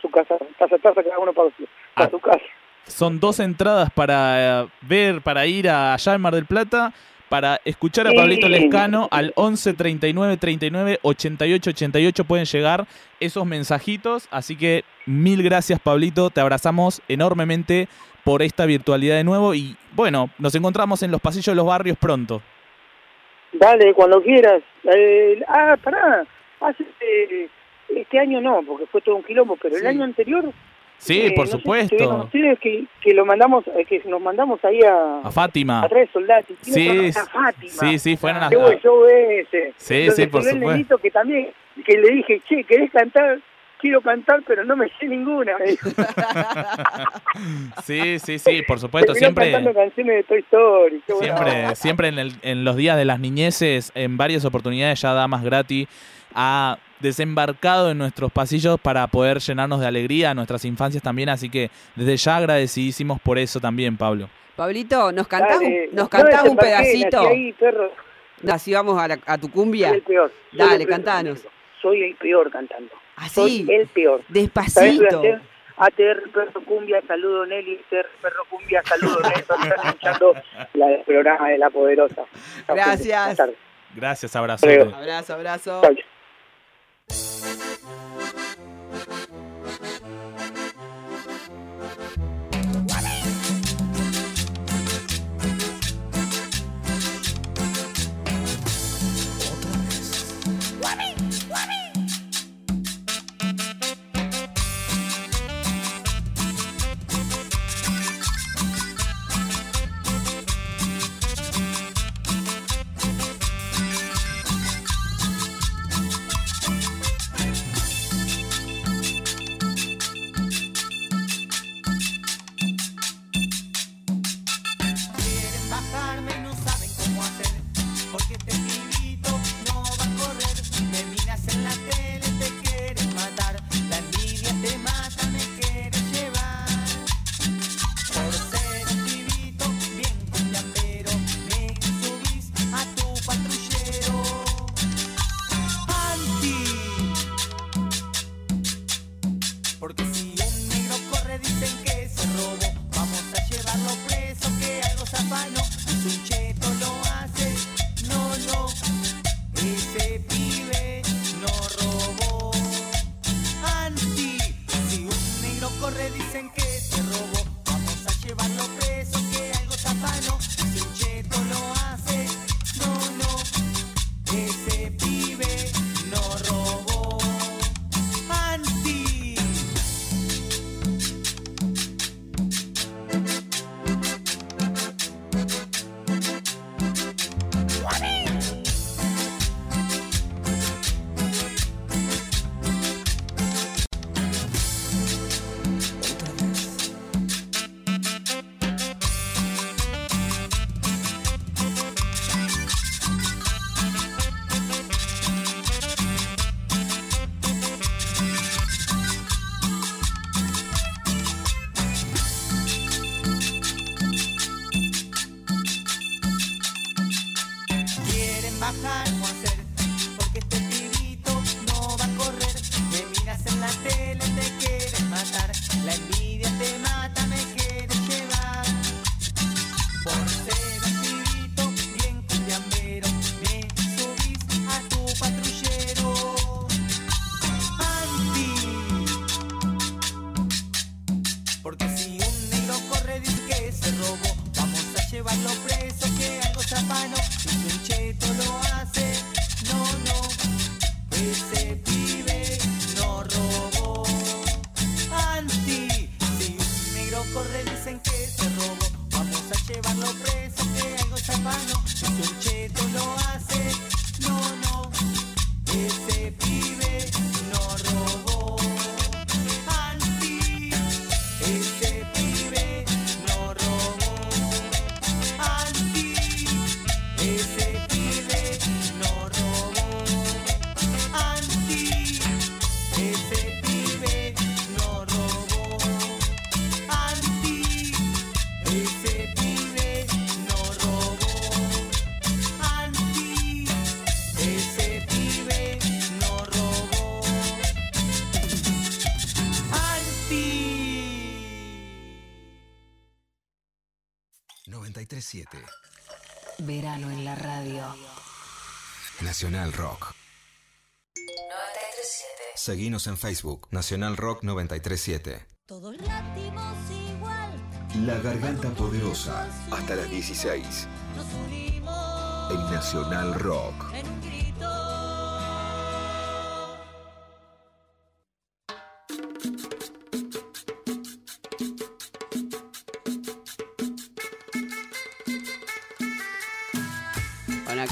[SPEAKER 21] su casa, casa, casa, cada uno para su, para ah, su casa.
[SPEAKER 4] Son dos entradas para eh, ver, para ir a allá en Mar del Plata para escuchar a Pablito Lescano al 11 39 39 88 88 pueden llegar esos mensajitos, así que mil gracias Pablito, te abrazamos enormemente por esta virtualidad de nuevo y bueno, nos encontramos en los pasillos de los barrios pronto.
[SPEAKER 21] Dale, cuando quieras. Eh, ah, pará, hace eh, este año no, porque fue todo un quilombo, pero sí. el año anterior
[SPEAKER 4] Sí, eh, por
[SPEAKER 21] no
[SPEAKER 4] supuesto.
[SPEAKER 21] Si ustedes que, que lo mandamos, eh, que nos mandamos ahí a,
[SPEAKER 4] a Fátima.
[SPEAKER 21] A tres soldados.
[SPEAKER 4] Sí,
[SPEAKER 21] a Fátima.
[SPEAKER 4] sí, sí, fueron a
[SPEAKER 21] buen show ese.
[SPEAKER 4] Sí, Entonces, sí, por
[SPEAKER 21] el
[SPEAKER 4] supuesto.
[SPEAKER 21] Nenito que también, que le dije, che, ¿querés cantar? Quiero cantar, pero no me sé ninguna. Me dijo.
[SPEAKER 4] sí, sí, sí, por supuesto.
[SPEAKER 21] Terminó
[SPEAKER 4] siempre
[SPEAKER 21] cantando canciones de Toy Story. Qué
[SPEAKER 4] siempre, siempre en, el, en los días de las niñeces, en varias oportunidades ya Damas Gratis ha desembarcado en nuestros pasillos para poder llenarnos de alegría, nuestras infancias también, así que desde ya agradecidísimos por eso también, Pablo.
[SPEAKER 3] Pablito, ¿nos cantás, Dale, nos cantás no un pedacito?
[SPEAKER 21] Ahí, perro.
[SPEAKER 3] Así vamos a, la, a tu cumbia.
[SPEAKER 21] Soy el peor. Soy
[SPEAKER 3] Dale,
[SPEAKER 21] el peor
[SPEAKER 3] cantanos.
[SPEAKER 21] Cantando. Soy el peor cantando.
[SPEAKER 3] ¿Así?
[SPEAKER 21] Soy el peor.
[SPEAKER 3] Despacito.
[SPEAKER 21] ATR Perro Cumbia, saludo Nelly, ATR Perro Cumbia, saludo Nelson, están escuchando la, el programa de La Poderosa.
[SPEAKER 3] Gracias.
[SPEAKER 4] Gracias, abrazo.
[SPEAKER 3] Abrazo, abrazo.
[SPEAKER 22] Thank you. Ese
[SPEAKER 2] 937
[SPEAKER 5] Verano en la radio.
[SPEAKER 2] Nacional Rock.
[SPEAKER 5] 937.
[SPEAKER 2] Seguinos en Facebook, Nacional Rock 937.
[SPEAKER 1] Todos latimos igual,
[SPEAKER 2] La Garganta Poderosa, hasta las 16.
[SPEAKER 1] nos unimos
[SPEAKER 2] En Nacional Rock.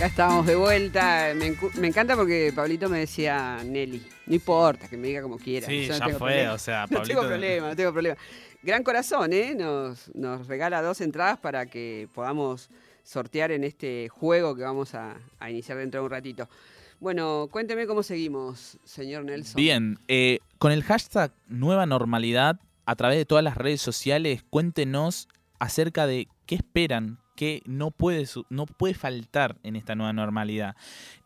[SPEAKER 3] Acá estamos de vuelta. Me, encanta porque Pablito me decía, Nelly, no importa, que me diga como quiera.
[SPEAKER 4] Sí,
[SPEAKER 3] yo no
[SPEAKER 4] ya
[SPEAKER 3] tengo
[SPEAKER 4] fue,
[SPEAKER 3] problema".
[SPEAKER 4] o sea,
[SPEAKER 3] No tengo
[SPEAKER 4] Pablito-
[SPEAKER 3] problema, no tengo problema. Gran corazón, ¿eh? Nos, nos regala dos entradas para que podamos sortear en este juego que vamos a, a iniciar dentro de un ratito. Bueno, cuénteme cómo seguimos, señor Nelson.
[SPEAKER 4] Bien, eh, con el hashtag Nueva Normalidad, a través de todas las redes sociales, cuéntenos acerca de qué esperan, qué no puede, no puede faltar en esta nueva normalidad.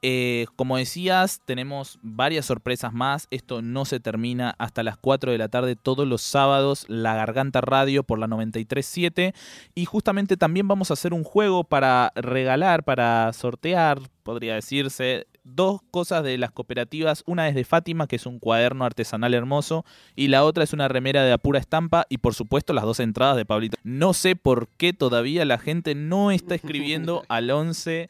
[SPEAKER 4] Eh, como decías, tenemos varias sorpresas más. Esto no se termina hasta las 4 de la tarde todos los sábados, La Garganta Radio por la 937. Y justamente también vamos a hacer un juego para regalar, para sortear, podría decirse, dos cosas de las cooperativas. Una es de Fátima, que es un cuaderno artesanal hermoso, y la otra es una remera de apura estampa, y por supuesto las dos entradas de Pablito. No sé por qué todavía la gente no está escribiendo al 11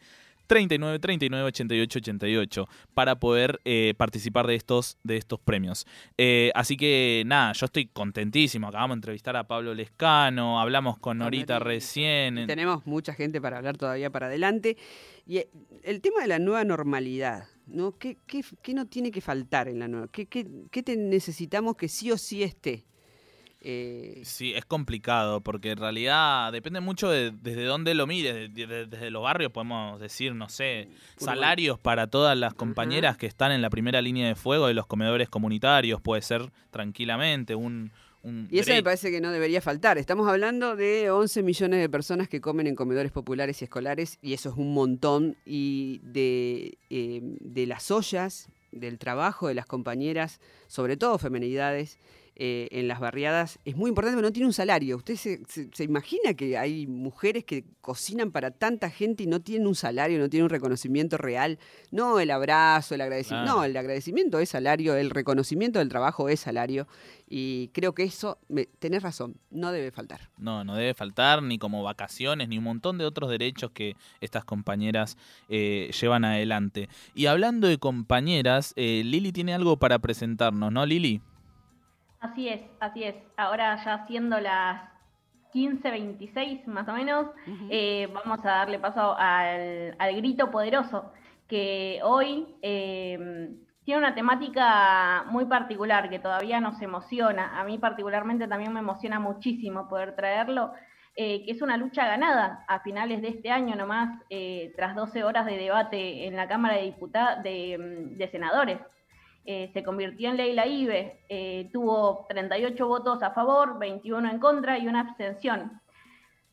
[SPEAKER 4] 39 39 88 88 para poder eh, participar de estos, de estos premios. Eh, así que nada, yo estoy contentísimo. Acabamos de entrevistar a Pablo Lescano, hablamos con Norita recién.
[SPEAKER 3] Tenemos mucha gente para hablar todavía para adelante. Y eh, el tema de la nueva normalidad, ¿no? ¿Qué, qué- qué no tiene que faltar en la nueva? ¿Qué, qué- qué te necesitamos que sí o sí esté? Eh,
[SPEAKER 4] Sí, es complicado porque en realidad depende mucho de desde dónde lo mires. De- de- desde los barrios podemos decir, no sé, salarios para todas las compañeras que están en la primera línea de fuego de los comedores comunitarios. Puede ser tranquilamente un... un
[SPEAKER 3] y eso me parece que no debería faltar. Estamos hablando de 11 millones de personas que comen en comedores populares y escolares, y eso es un montón. Y de, eh, de las ollas, del trabajo de las compañeras, sobre todo femenidades, eh, en las barriadas es muy importante, pero no tiene un salario. ¿Usted se, se- se imagina que hay mujeres que cocinan para tanta gente y no tienen un salario, no tienen un reconocimiento real? No el abrazo, el agradecimiento. No, el agradecimiento es salario, el reconocimiento del trabajo es salario. Y creo que eso, me, tenés razón, no debe faltar.
[SPEAKER 4] No, no debe faltar ni como vacaciones, ni un montón de otros derechos que estas compañeras eh, llevan adelante. Y hablando de compañeras, eh, Lili tiene algo para presentarnos, ¿no, Lili?
[SPEAKER 6] Así es, así es. Ahora ya siendo las 15.26 más o menos, eh, vamos a darle paso al, al grito poderoso, que hoy eh, tiene una temática muy particular que todavía nos emociona. A mí particularmente también me emociona muchísimo poder traerlo, eh, que es una lucha ganada a finales de este año nomás, eh, tras 12 horas de debate en la Cámara de, Diputados, de, de Senadores. Eh, se convirtió en ley la IBE, eh, tuvo 38 votos a favor, 21 en contra y una abstención.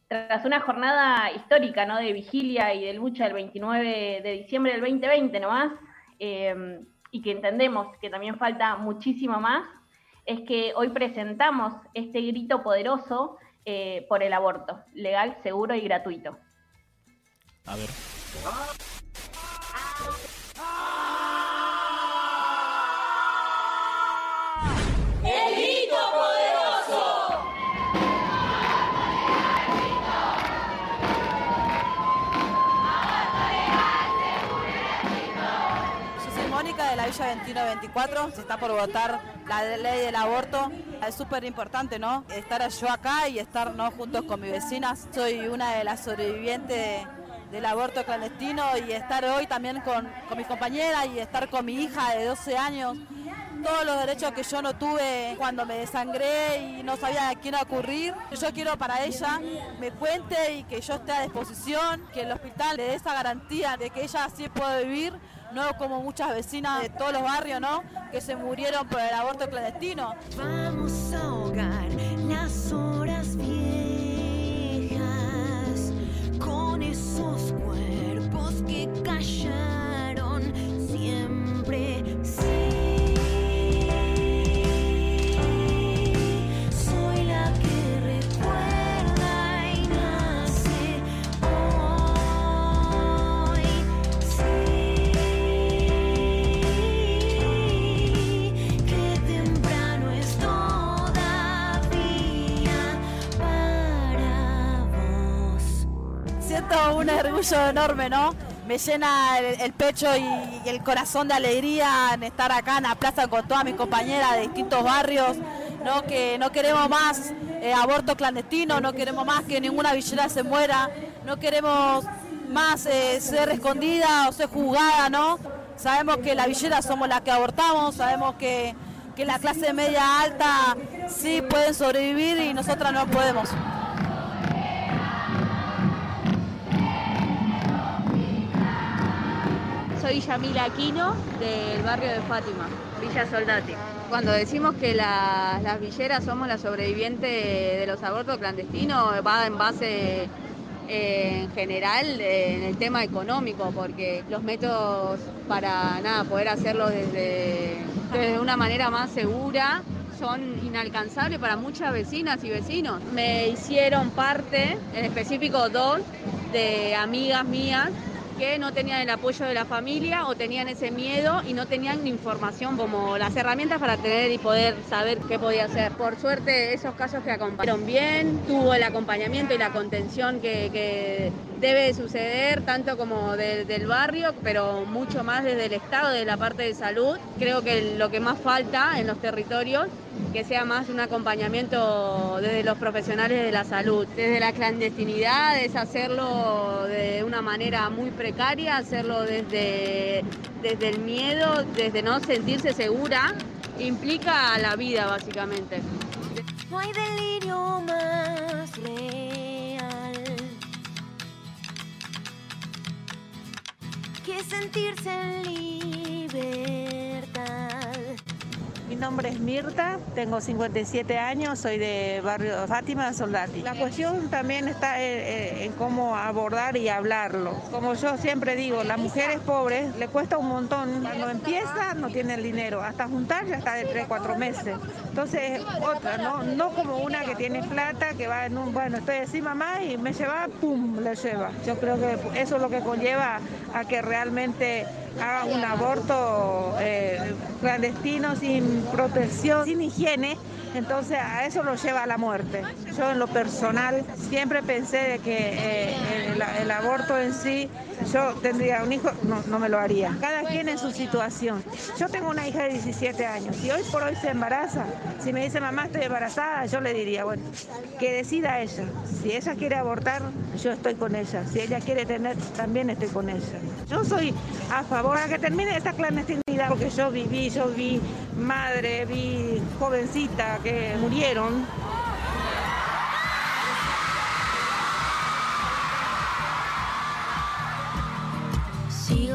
[SPEAKER 6] Tras una jornada histórica de vigilia y de lucha del 29 de diciembre del 2020 nomás, eh, y que entendemos que también falta muchísimo más, es que hoy presentamos este grito poderoso eh, por el aborto, legal, seguro y gratuito.
[SPEAKER 4] A ver.
[SPEAKER 23] 2124, se está por votar la ley del aborto. Es súper importante, ¿no? Estar yo acá y estar ¿no? juntos con mis vecinas. Soy una de las sobrevivientes del aborto clandestino y estar hoy también con, con mis compañeras y estar con mi hija de 12 años. Todos los derechos que yo no tuve cuando me desangré y no sabía a quién ocurrir. Yo quiero para ella me cuente y que yo esté a disposición, que el hospital le dé esa garantía de que ella sí puede vivir, no como muchas vecinas de todos los barrios, ¿no? Que se murieron por el aborto clandestino.
[SPEAKER 16] Vamos a ahogar las horas viejas con esos cuerpos que callaron siempre.
[SPEAKER 23] Orgullo enorme, ¿no? Me llena el, pecho y, y el corazón de alegría en estar acá en la plaza con todas mis compañeras de distintos barrios, ¿no? Que no queremos más eh, aborto clandestino, no queremos más que ninguna villera se muera, no queremos más eh, ser escondida o ser juzgada, ¿no? Sabemos que la villera somos las que abortamos, sabemos que, que la clase media alta sí pueden sobrevivir y nosotras no podemos.
[SPEAKER 24] Soy Yamila Aquino del barrio de Fátima, Villa Soldati. Cuando decimos que la- las villeras somos las sobrevivientes de los abortos clandestinos, va en base eh, en general eh, en el tema económico, porque los métodos para nada poder hacerlo desde, desde una manera más segura son inalcanzables para muchas vecinas y vecinos. Me hicieron parte, en específico dos, de amigas mías que no tenían el apoyo de la familia o tenían ese miedo y no tenían información como las herramientas para tener y poder saber qué podía hacer. Por suerte esos casos que acompañaron bien, tuvo el acompañamiento y la contención que, que debe de suceder, tanto como de- del barrio, pero mucho más desde el Estado, de la parte de salud. Creo que lo que más falta en los territorios que sea más un acompañamiento desde los profesionales de la salud. Desde la clandestinidad es hacerlo de una manera muy precaria, hacerlo desde, desde el miedo, desde no sentirse segura, implica la vida básicamente.
[SPEAKER 16] No hay delirio más que sentirse en libertad.
[SPEAKER 23] Mi
[SPEAKER 25] nombre es Mirta, tengo 57 años, soy de barrio Fátima Soldati. La cuestión también está en, en cómo abordar y hablarlo. Como yo siempre digo, las mujeres pobres le cuesta un montón. Cuando empieza no tiene el dinero, hasta juntar ya está de 3, 4 meses. Entonces, otra, ¿no? No como una que tiene plata, que va en un, bueno, estoy así mamá y me lleva, pum, le lleva. Yo creo que eso es lo que conlleva a que realmente haga un aborto eh, clandestino, sin protección, sin higiene, entonces a eso lo lleva a la muerte. Yo en lo personal siempre pensé de que eh, el, el aborto en sí, yo tendría un hijo, no, no me lo haría. Cada quien en su situación. Yo tengo una hija de 17 años y hoy por hoy se embaraza. Si me dice mamá estoy embarazada, yo le diría, bueno, que decida ella. Si ella quiere abortar, yo estoy con ella. Si ella quiere tener, también estoy con ella. Yo soy a favor de que termine esta clandestinidad, porque yo viví, yo vi madre, vi jovencita que murieron.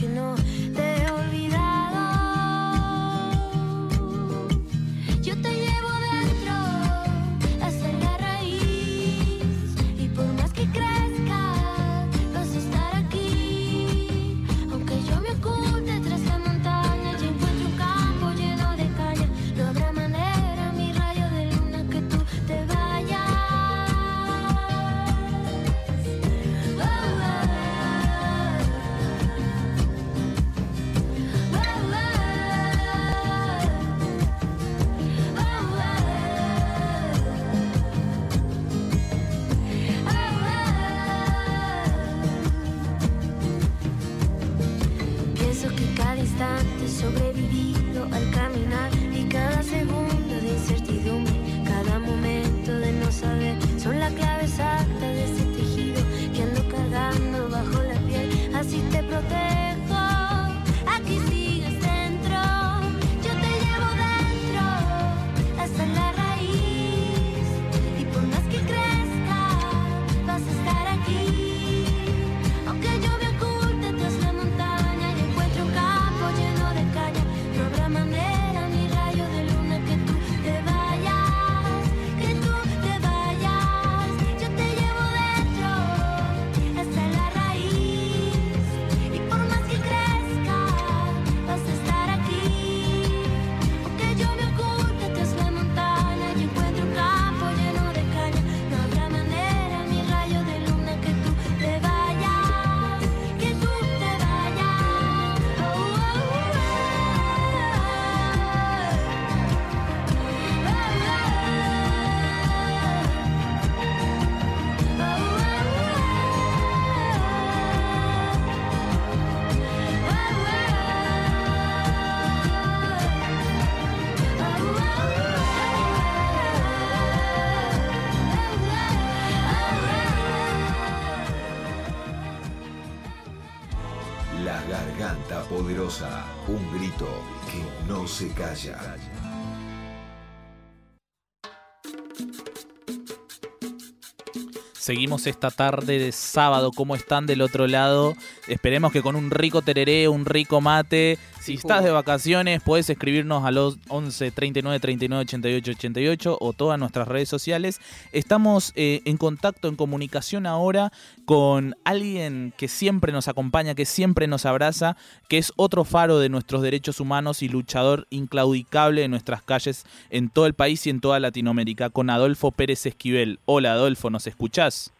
[SPEAKER 16] sabrás que
[SPEAKER 4] Seguimos esta tarde de sábado. ¿Cómo están del otro lado? Esperemos que con un rico tereré, un rico mate. Si estás de vacaciones, puedes escribirnos a los 11 39 39 88 88 o todas nuestras redes sociales. Estamos eh, en contacto, en comunicación ahora con alguien que siempre nos acompaña, que siempre nos abraza, que es otro faro de nuestros derechos humanos y luchador inclaudicable de nuestras calles en todo el país y en toda Latinoamérica, con Adolfo Pérez Esquivel. Hola Adolfo, ¿nos escuchás?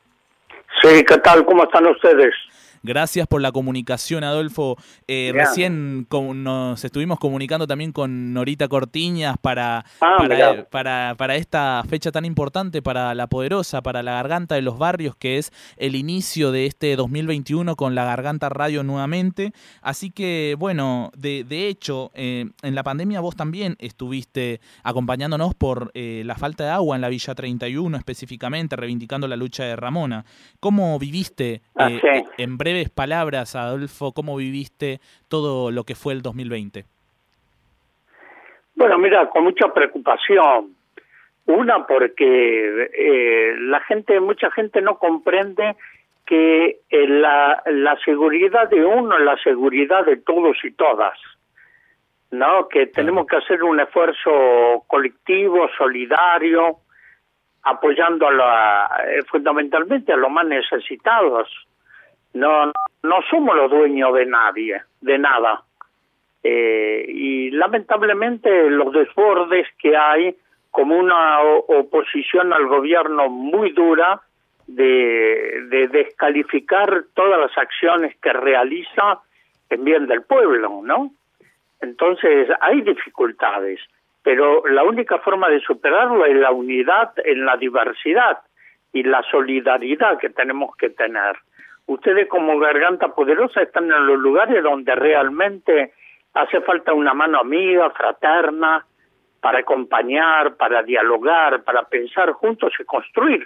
[SPEAKER 26] Sí, ¿qué tal? ¿Cómo están ustedes?
[SPEAKER 4] Gracias por la comunicación, Adolfo. Eh, recién nos estuvimos comunicando también con Norita Cortiñas para,
[SPEAKER 27] ah,
[SPEAKER 4] para, para, para, esta fecha tan importante para La Poderosa, para la Garganta de los Barrios, que es el inicio de este 2021 con la Garganta Radio nuevamente. Así que, bueno, de, de hecho, eh, en la pandemia vos también estuviste acompañándonos por eh, la falta de agua en la Villa 31 específicamente, reivindicando la lucha de Ramona. ¿Cómo viviste,
[SPEAKER 27] Ah,
[SPEAKER 4] eh,
[SPEAKER 27] sí.
[SPEAKER 4] en breves palabras, Adolfo, cómo viviste todo lo que fue el 2020?
[SPEAKER 27] Bueno, mira, con mucha preocupación. Una, porque eh, la gente, mucha gente no comprende que eh, la, la seguridad de uno es la seguridad de todos y todas. ¿No? Que tenemos que hacer un esfuerzo colectivo, solidario, apoyando a la, eh, fundamentalmente a los más necesitados. No, no somos los dueños de nadie, de nada. Eh, y lamentablemente los desbordes que hay como una oposición al gobierno muy dura de descalificar todas las acciones que realiza en bien del pueblo, ¿no? Entonces hay dificultades, pero la única forma de superarlo es la unidad en la diversidad y la solidaridad que tenemos que tener. Ustedes como garganta poderosa están en los lugares donde realmente hace falta una mano amiga, fraterna, para acompañar, para dialogar, para pensar juntos y construir.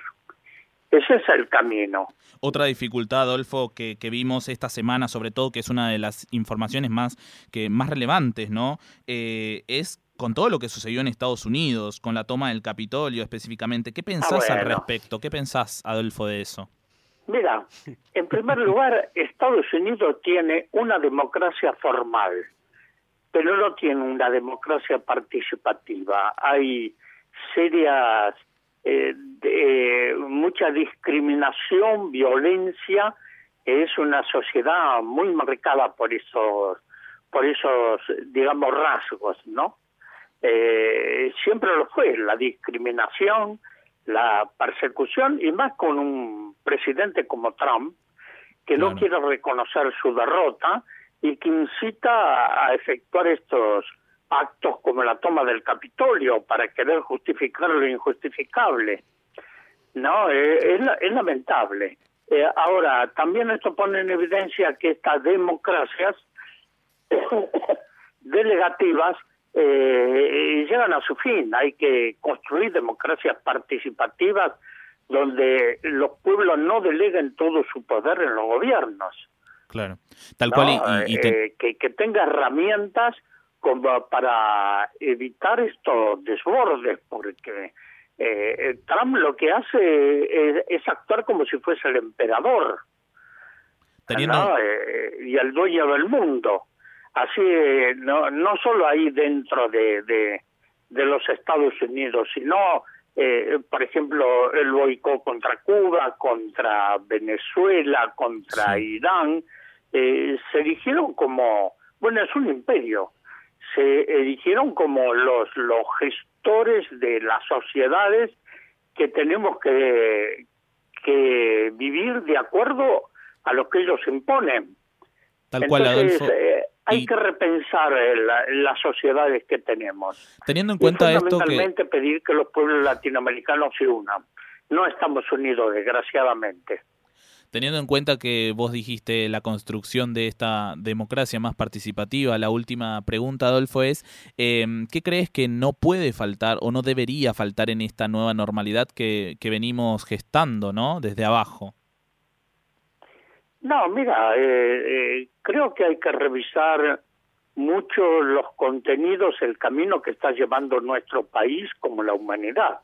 [SPEAKER 27] Ese es el camino.
[SPEAKER 4] Otra dificultad, Adolfo, que, que vimos esta semana, sobre todo, que es una de las informaciones más, que, más relevantes, ¿no? Eh, es con todo lo que sucedió en Estados Unidos, con la toma del Capitolio específicamente. ¿Qué pensás al
[SPEAKER 27] Ah, bueno.
[SPEAKER 4] respecto? ¿Qué pensás, Adolfo, de eso?
[SPEAKER 27] Mira, en primer lugar, Estados Unidos tiene una democracia formal, pero no tiene una democracia participativa. Hay serias, eh, de- mucha discriminación, violencia. Es una sociedad muy marcada por esos, por esos, digamos, rasgos, ¿no? Eh, siempre lo fue, la discriminación, la persecución y más con un presidente como Trump que no quiere reconocer su derrota y que incita a, efectuar estos actos como la toma del Capitolio para querer justificar lo injustificable. No, eh, es, es lamentable. Eh, ahora, también esto pone en evidencia que estas democracias delegativas eh, llegan a su fin. Hay que construir democracias participativas donde los pueblos no deleguen todo su poder en los gobiernos.
[SPEAKER 4] Claro. Tal
[SPEAKER 27] ¿no?
[SPEAKER 4] cual, y- y, y te-
[SPEAKER 27] Eh, que, que tenga herramientas como para evitar estos desbordes, porque eh, Trump lo que hace es, es actuar como si fuese el emperador.
[SPEAKER 4] teniendo,
[SPEAKER 27] ¿no? Eh, y el dueño del mundo. Así, eh, no, no solo ahí dentro de, de, de los Estados Unidos, sino, eh, por ejemplo, el boicot contra Cuba, contra Venezuela, contra Irán, eh, se erigieron como, bueno, es un imperio, se erigieron como los, los gestores de las sociedades que tenemos que, que vivir de acuerdo a lo que ellos imponen.
[SPEAKER 4] tal cual, Adolfo.
[SPEAKER 27] eh, hay que repensar eh, la- las sociedades que tenemos.
[SPEAKER 4] Teniendo en
[SPEAKER 27] Y
[SPEAKER 4] cuenta esto que...
[SPEAKER 27] fundamentalmente pedir que los pueblos latinoamericanos se unan. No estamos unidos, desgraciadamente.
[SPEAKER 4] Teniendo en cuenta que vos dijiste la construcción de esta democracia más participativa, la última pregunta, Adolfo, es eh, ¿qué crees que no puede faltar o no debería faltar en esta nueva normalidad que, que venimos gestando, ¿no? Desde abajo.
[SPEAKER 27] No, mira, eh, eh, creo que hay que revisar mucho los contenidos, el camino que está llevando nuestro país como la humanidad.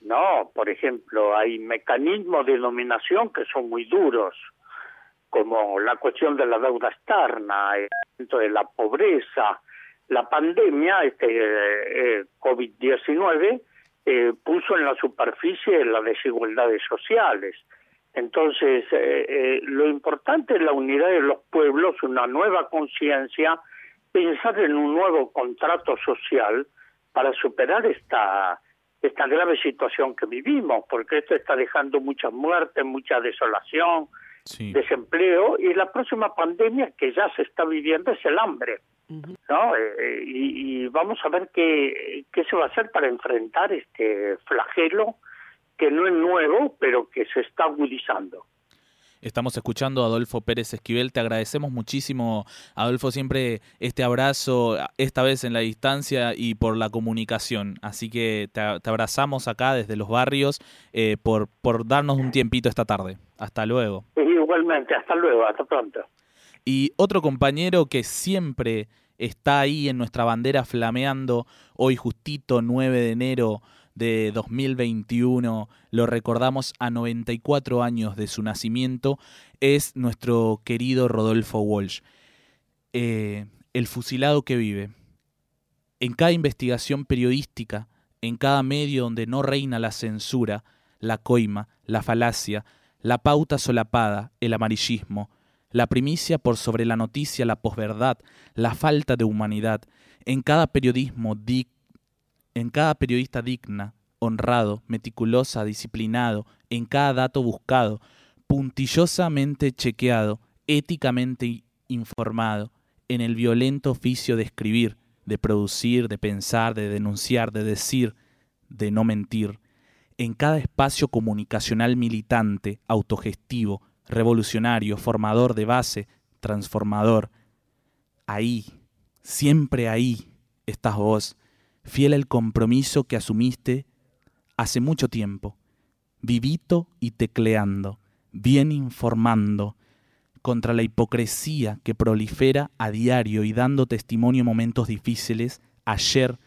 [SPEAKER 27] No, por ejemplo, hay mecanismos de dominación que son muy duros, como la cuestión de la deuda externa, el de la pobreza, la pandemia, este eh, eh, COVID-19, eh, puso en la superficie las desigualdades sociales. Entonces, eh, eh, lo importante es la unidad de los pueblos, una nueva conciencia, pensar en un nuevo contrato social para superar esta esta grave situación que vivimos, porque esto está dejando mucha muerte, mucha desolación, desempleo y la próxima pandemia que ya se está viviendo es el hambre. ¿no? Eh, y, y, vamos a ver qué, qué se va a hacer para enfrentar este flagelo que no es nuevo, pero que se está agudizando.
[SPEAKER 4] Estamos escuchando a Adolfo Pérez Esquivel. Te agradecemos muchísimo, Adolfo, siempre este abrazo, esta vez en la distancia y por la comunicación. Así que te, abrazamos acá desde los barrios eh, por, por darnos un tiempito esta tarde. Hasta luego.
[SPEAKER 27] Igualmente, hasta luego, hasta pronto.
[SPEAKER 4] Y otro compañero que siempre está ahí en nuestra bandera flameando, hoy justito 9 de enero de 2021, lo recordamos a 94 años de su nacimiento, es nuestro querido Rodolfo Walsh. Eh, el fusilado que vive. En cada investigación periodística, en cada medio donde no reina la censura, la coima, la falacia, la pauta solapada, el amarillismo, la primicia por sobre la noticia, la posverdad, la falta de humanidad, en cada periodismo en cada periodista digna, honrado, meticulosa, disciplinado, en cada dato buscado, puntillosamente chequeado, éticamente informado, en el violento oficio de escribir, de producir, de pensar, de denunciar, de decir, de no mentir, en cada espacio comunicacional militante, autogestivo, revolucionario, formador de base, transformador. Ahí, siempre ahí estás vos, fiel al compromiso que asumiste hace mucho tiempo, vivito y tecleando, bien informando, contra la hipocresía que prolifera a diario y dando testimonio en momentos difíciles, ayer,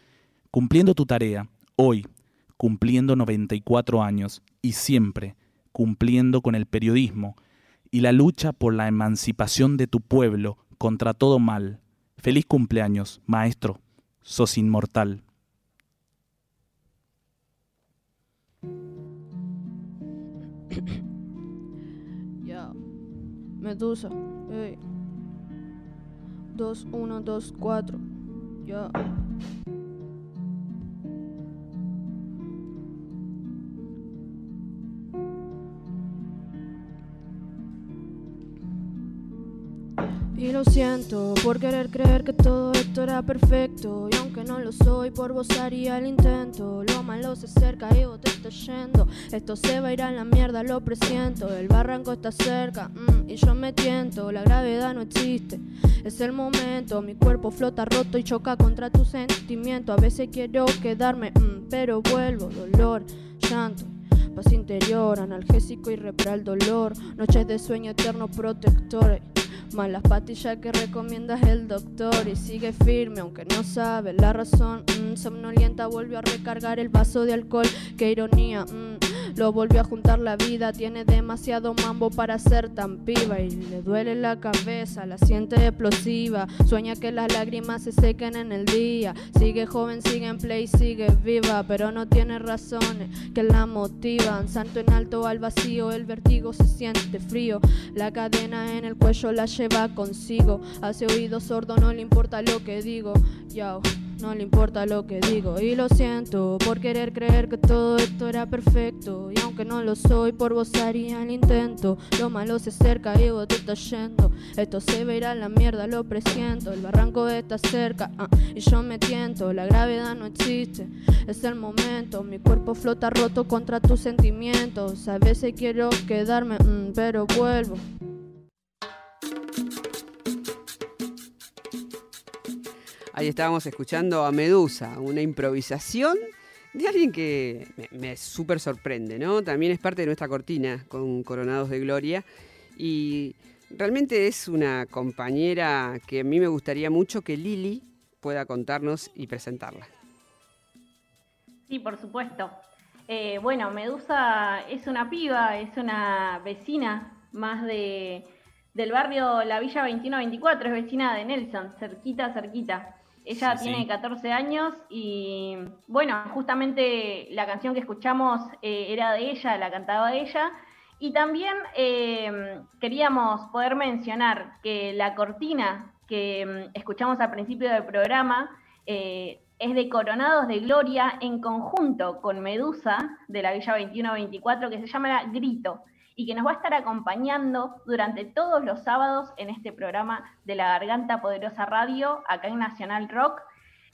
[SPEAKER 4] cumpliendo tu tarea, hoy, cumpliendo 94 años y siempre cumpliendo con el periodismo y la lucha por la emancipación de tu pueblo contra todo mal. Feliz cumpleaños, maestro, sos inmortal.
[SPEAKER 28] Ya. Medusa. Hey. 2, 1, 2, 4. Ya. Lo siento por querer creer que todo esto era perfecto. Y aunque no lo soy, por vos haría el intento. Lo malo se acerca y vos te estás yendo. Esto se va a ir a la mierda, lo presiento. El barranco está cerca mm, y yo me tiento. La gravedad no existe, es el momento. Mi cuerpo flota roto y choca contra tu sentimiento. A veces quiero quedarme, mm, pero vuelvo. Dolor, llanto paz interior, analgésico y repra el dolor, noches de sueño eterno protector. Más las pastillas que recomiendas el doctor y sigue firme aunque no sabe la razón. Mm, somnolienta volvió a recargar el vaso de alcohol. Qué ironía. Mm, lo volvió a juntar la vida, tiene demasiado mambo para ser tan piba y le duele la cabeza, la siente explosiva. Sueña que las lágrimas se sequen en el día. Sigue joven, sigue en play, sigue viva, pero no tiene razones que la motivan. Santo en alto al vacío, el vértigo se siente frío. La cadena en el cuello la lleva consigo. Hace oído sordo, no le importa lo que digo. Yo no le importa lo que digo y lo siento por querer creer que todo esto era perfecto. Y aunque no lo soy por vos haría el intento. Lo malo se acerca y vos te estás yendo. Esto se verá a la mierda lo presiento. El barranco está cerca ah, y yo me tiento. La gravedad no existe es el momento. Mi cuerpo flota roto contra tus sentimientos. A veces quiero quedarme mm, pero vuelvo
[SPEAKER 3] Ahí estábamos escuchando a Medusa, una improvisación de alguien que me, súper sorprende, ¿no? También es parte de nuestra cortina con Coronados de Gloria y realmente es una compañera que a mí me gustaría mucho que Lili pueda contarnos y presentarla.
[SPEAKER 6] Sí, por supuesto. Eh, bueno, Medusa es una piba, es una vecina más de, del barrio La Villa 2124, es vecina de Nelson, cerquita, cerquita. Ella tiene 14 años y bueno, justamente la canción que escuchamos eh, era de ella, la cantaba ella. Y también eh, queríamos poder mencionar que la cortina que mm, escuchamos al principio del programa eh, es de Coronados de Gloria en conjunto con Medusa de la Villa 2124 que se llama Grito. Y que nos va a estar acompañando durante todos los sábados en este programa de la Garganta Poderosa Radio, acá en Nacional Rock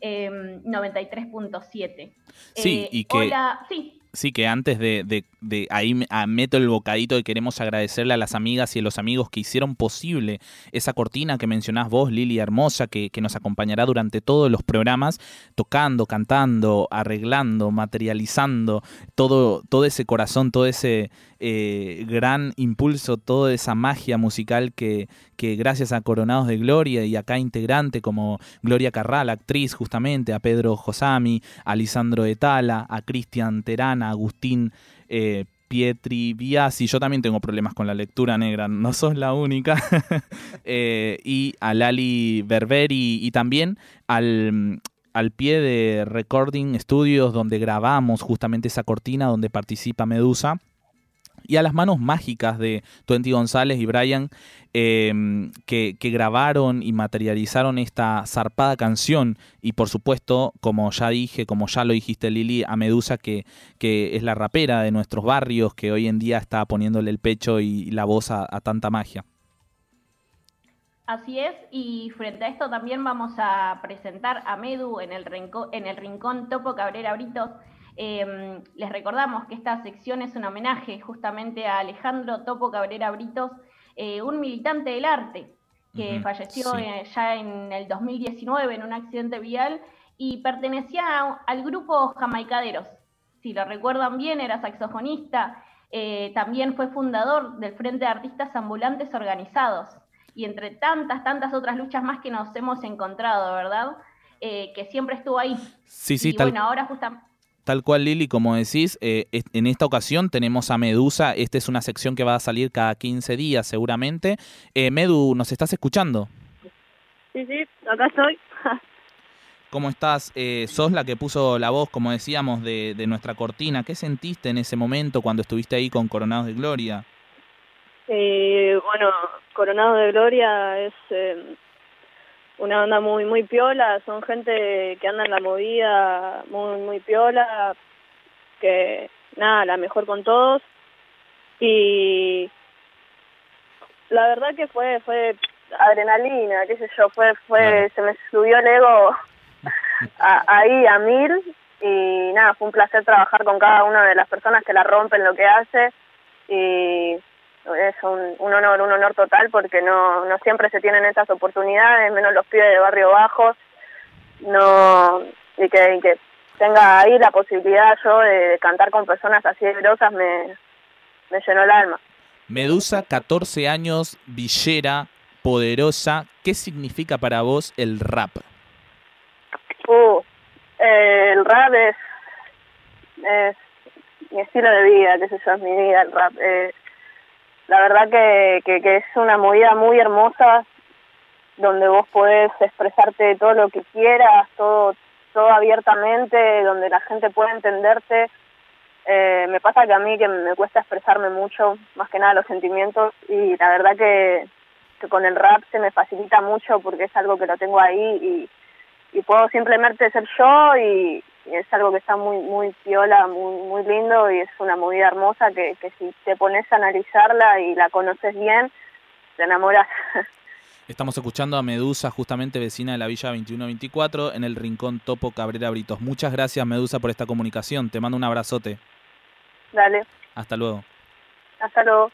[SPEAKER 6] eh, 93.7.
[SPEAKER 4] Sí,
[SPEAKER 6] Eh,
[SPEAKER 4] y que-
[SPEAKER 6] Hola, sí,
[SPEAKER 4] Sí, que antes de, de- de ahí ah, meto el bocadito y queremos agradecerle a las amigas y a los amigos que hicieron posible esa cortina que mencionás vos, Lili Hermosa, que, que nos acompañará durante todos los programas, tocando, cantando, arreglando, materializando todo, todo ese corazón, todo ese eh, gran impulso, toda esa magia musical que, gracias a Coronados de Gloria y a cada integrante como Gloria Carral, actriz justamente, a Pedro Josami, a Lisandro Etala, a Cristian Terana, a Agustín eh, Pietri Biasi, yo también tengo problemas con la lectura negra, no sos la única, Eh, y a Lali Berberi y también al, al pie de Recording Studios donde grabamos justamente esa cortina donde participa Medusa y a las manos mágicas de Twenty González y Brian eh, que, grabaron y materializaron esta zarpada canción y por supuesto, como ya dije, como ya lo dijiste Lili, a Medusa que, que es la rapera de nuestros barrios que hoy en día está poniéndole el pecho y la voz a, a tanta magia.
[SPEAKER 6] Así es, y frente a esto también vamos a presentar a Medu en el, rincón, en el rincón Topo Cabrera Britos. Eh, les recordamos que esta sección es un homenaje justamente a Alejandro Topo Cabrera Britos, eh, un militante del arte que falleció
[SPEAKER 26] sí.
[SPEAKER 6] eh, ya en el 2019 en un accidente vial y pertenecía a- al grupo Jamaicaderos. Si lo recuerdan bien, era saxofonista, eh, también fue fundador del Frente de Artistas Ambulantes Organizados y entre tantas, tantas otras luchas más que nos hemos encontrado, ¿verdad? Que siempre estuvo ahí.
[SPEAKER 4] Sí, sí,
[SPEAKER 6] y
[SPEAKER 4] tal,
[SPEAKER 6] bueno, ahora justamente...
[SPEAKER 4] tal cual Lili, como decís, eh, en esta ocasión tenemos a Medusa, esta es una sección que va a salir cada 15 días seguramente. Eh, Medu, ¿nos estás escuchando?
[SPEAKER 26] Sí, sí, acá estoy.
[SPEAKER 4] ¿Cómo estás? Eh, sos la que puso la voz, como decíamos, de, de nuestra cortina. ¿Qué sentiste en ese momento cuando estuviste ahí con Coronados de Gloria?
[SPEAKER 26] Eh, bueno, Coronado de Gloria es eh, una onda muy muy piola, son gente que anda en la movida muy muy piola, que nada, la mejor con todos. Y la verdad que fue fue adrenalina, qué sé yo, fue fue se me subió el ego a- ahí a mil. Y nada, fue un placer trabajar con cada una de las personas que la rompen lo que hace. Y es un, un honor, un honor total porque no, no siempre se tienen estas oportunidades, menos los pibes de barrio bajo, no, y que, y que tenga ahí la posibilidad yo de, de cantar con personas así de grosas me, me llenó el alma.
[SPEAKER 4] Medusa, 14 años, villera, poderosa. ¿Qué significa para vos el rap?
[SPEAKER 26] Uh, eh, el rap es, es mi estilo de vida, qué sé yo, es mi vida el rap. Eh, la verdad que, que, que es una movida muy hermosa donde vos podés expresarte todo lo que quieras, todo todo abiertamente, donde la gente puede entenderte. Eh, me pasa que a mí que me cuesta expresarme mucho, más que nada los sentimientos, y la verdad que, que con el rap se me facilita mucho porque es algo que lo tengo ahí y, y puedo simplemente ser yo y, y es algo que está muy muy piola, muy muy lindo y es una movida hermosa que, que si te pones a analizarla y la conoces bien, te enamoras.
[SPEAKER 4] Estamos escuchando a Medusa, justamente vecina de la Villa 2124, en el Rincón Topo Cabrera Britos. Muchas gracias, Medusa, por esta comunicación. Te mando un abrazote.
[SPEAKER 26] Dale,
[SPEAKER 4] Hasta luego.
[SPEAKER 26] hasta luego.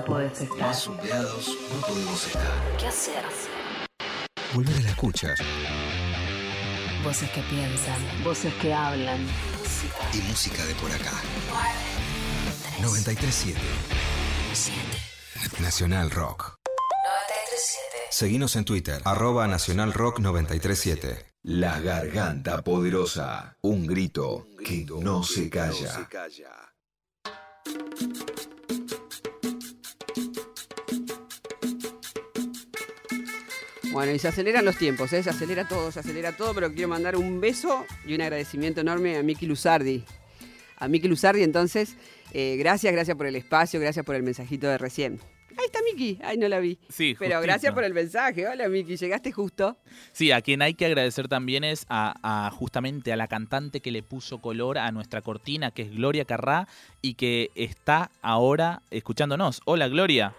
[SPEAKER 5] No podés estar.
[SPEAKER 2] Más no podemos estar.
[SPEAKER 5] ¿Qué hacer?
[SPEAKER 2] Volver a la escucha.
[SPEAKER 5] Voces que piensan, voces que hablan.
[SPEAKER 2] Y música de por acá. 937 Nacional Rock.
[SPEAKER 5] 937.
[SPEAKER 2] Seguinos en Twitter, arroba Nacional Rock 937. La Garganta Poderosa. Un grito que no se calla.
[SPEAKER 3] Bueno, y se aceleran los tiempos, ¿eh? se acelera todo, se acelera todo, pero quiero mandar un beso y un agradecimiento enorme a Miki Luzardi. A Miki Luzardi, entonces, eh, gracias, gracias por el espacio, gracias por el mensajito de recién. Ahí está Miki, ay, no la vi.
[SPEAKER 4] Sí,
[SPEAKER 3] Pero
[SPEAKER 4] justito.
[SPEAKER 3] gracias por el mensaje. Hola Miki, llegaste justo.
[SPEAKER 4] Sí, a quien hay que agradecer también es a, a justamente a la cantante que le puso color a nuestra cortina, que es Gloria Carrá, y que está ahora escuchándonos. Hola, Gloria.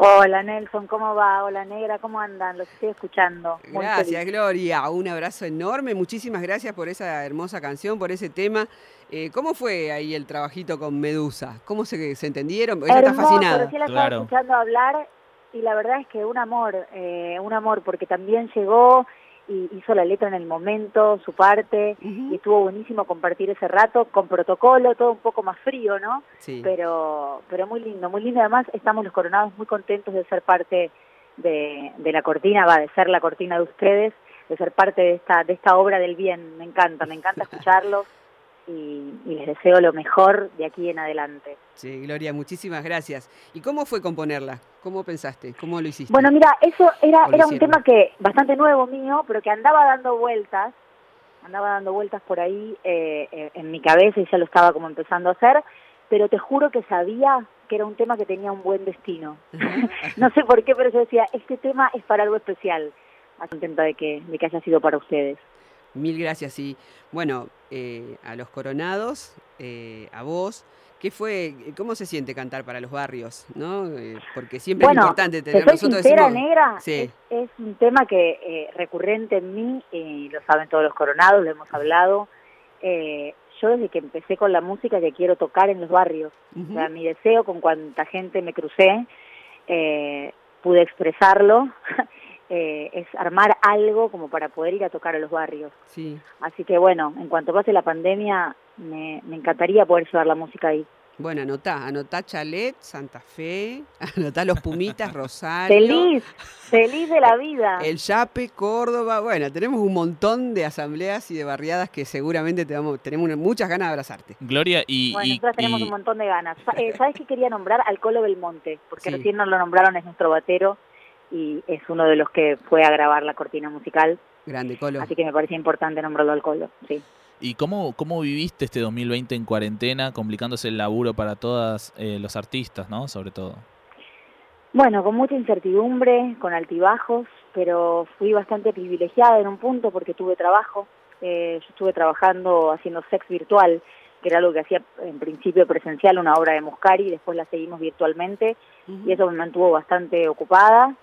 [SPEAKER 29] Hola Nelson, ¿cómo va? Hola Negra, ¿cómo andan? Los estoy escuchando. Muy
[SPEAKER 3] Gracias,
[SPEAKER 29] feliz.
[SPEAKER 3] Gloria. Un abrazo enorme. Muchísimas gracias por esa hermosa canción, por ese tema. Eh, ¿Cómo fue ahí el trabajito con Medusa? ¿Cómo se, se entendieron? Ella está fascinada.
[SPEAKER 29] recién la estaba escuchando hablar y la verdad es que un amor, eh, un amor, porque también llegó y hizo la letra en el momento, su parte, y estuvo buenísimo compartir ese rato con protocolo, todo un poco más frío, ¿no?
[SPEAKER 3] Sí.
[SPEAKER 29] Pero, pero muy lindo, muy lindo. Además, estamos los coronados muy contentos de ser parte de, de la cortina, va, de ser la cortina de ustedes, de ser parte de esta, de esta obra del bien. Me encanta, me encanta escucharlos y, y les deseo lo mejor de aquí en adelante.
[SPEAKER 3] Sí, Gloria, muchísimas gracias. ¿Y cómo fue componerla? ¿Cómo pensaste? ¿Cómo lo hiciste?
[SPEAKER 29] Bueno, mira, eso era,
[SPEAKER 3] ¿O lo
[SPEAKER 29] era un tema que bastante nuevo mío, pero que andaba dando vueltas, andaba dando vueltas por ahí eh, eh, en mi cabeza y ya lo estaba como empezando a hacer, pero te juro que sabía que era un tema que tenía un buen destino. no sé por qué, pero yo decía, este tema es para algo especial. Más contenta de que, de que haya sido para ustedes.
[SPEAKER 3] Mil gracias. Y bueno, eh, a los coronados, eh, a vos, ¿qué fue, cómo se siente cantar para los barrios? ¿no? Eh, porque siempre
[SPEAKER 29] bueno,
[SPEAKER 3] es importante
[SPEAKER 29] te
[SPEAKER 3] tener
[SPEAKER 29] soy
[SPEAKER 3] nosotros
[SPEAKER 29] sincera,
[SPEAKER 3] decimos-
[SPEAKER 29] negra,
[SPEAKER 3] Sí.
[SPEAKER 29] es, es un tema que eh, recurrente en mí, y lo saben todos los coronados, lo hemos hablado. Eh, yo desde que empecé con la música que quiero tocar en los barrios. O sea, mi deseo con cuanta gente me crucé, eh, pude expresarlo, eh, es armar algo como para poder ir a tocar a los barrios.
[SPEAKER 3] Sí.
[SPEAKER 29] Así que bueno, en cuanto pase la pandemia, me, me encantaría poder llevar la música ahí.
[SPEAKER 3] Bueno, anotá, anotá Chalet, Santa Fe, anotá Los Pumitas, Rosario.
[SPEAKER 29] Feliz, feliz de la vida.
[SPEAKER 3] El Yape, Córdoba, bueno, tenemos un montón de asambleas y de barriadas que seguramente te vamos, tenemos muchas ganas de abrazarte.
[SPEAKER 4] Gloria, y,
[SPEAKER 29] Bueno,
[SPEAKER 4] y-
[SPEAKER 29] nosotros tenemos
[SPEAKER 4] y-
[SPEAKER 29] un montón de ganas. Eh, ¿Sabes qué quería nombrar? Al Colo Belmonte, porque
[SPEAKER 3] Sí.
[SPEAKER 29] recién nos lo nombraron, es nuestro batero y es uno de los que fue a grabar la cortina musical.
[SPEAKER 3] Grande, Colo.
[SPEAKER 29] Así que me parecía importante nombrarlo al Colo, sí.
[SPEAKER 4] ¿Y cómo, cómo viviste este 2020 en cuarentena, complicándose el laburo para todos los artistas, ¿no? Sobre todo.
[SPEAKER 29] Bueno, con mucha incertidumbre, con altibajos, pero fui bastante privilegiada en un punto porque tuve trabajo. Eh, yo estuve trabajando haciendo sex virtual, que era algo que hacía en principio presencial, una obra de Muscari, después la seguimos virtualmente y eso me mantuvo bastante ocupada.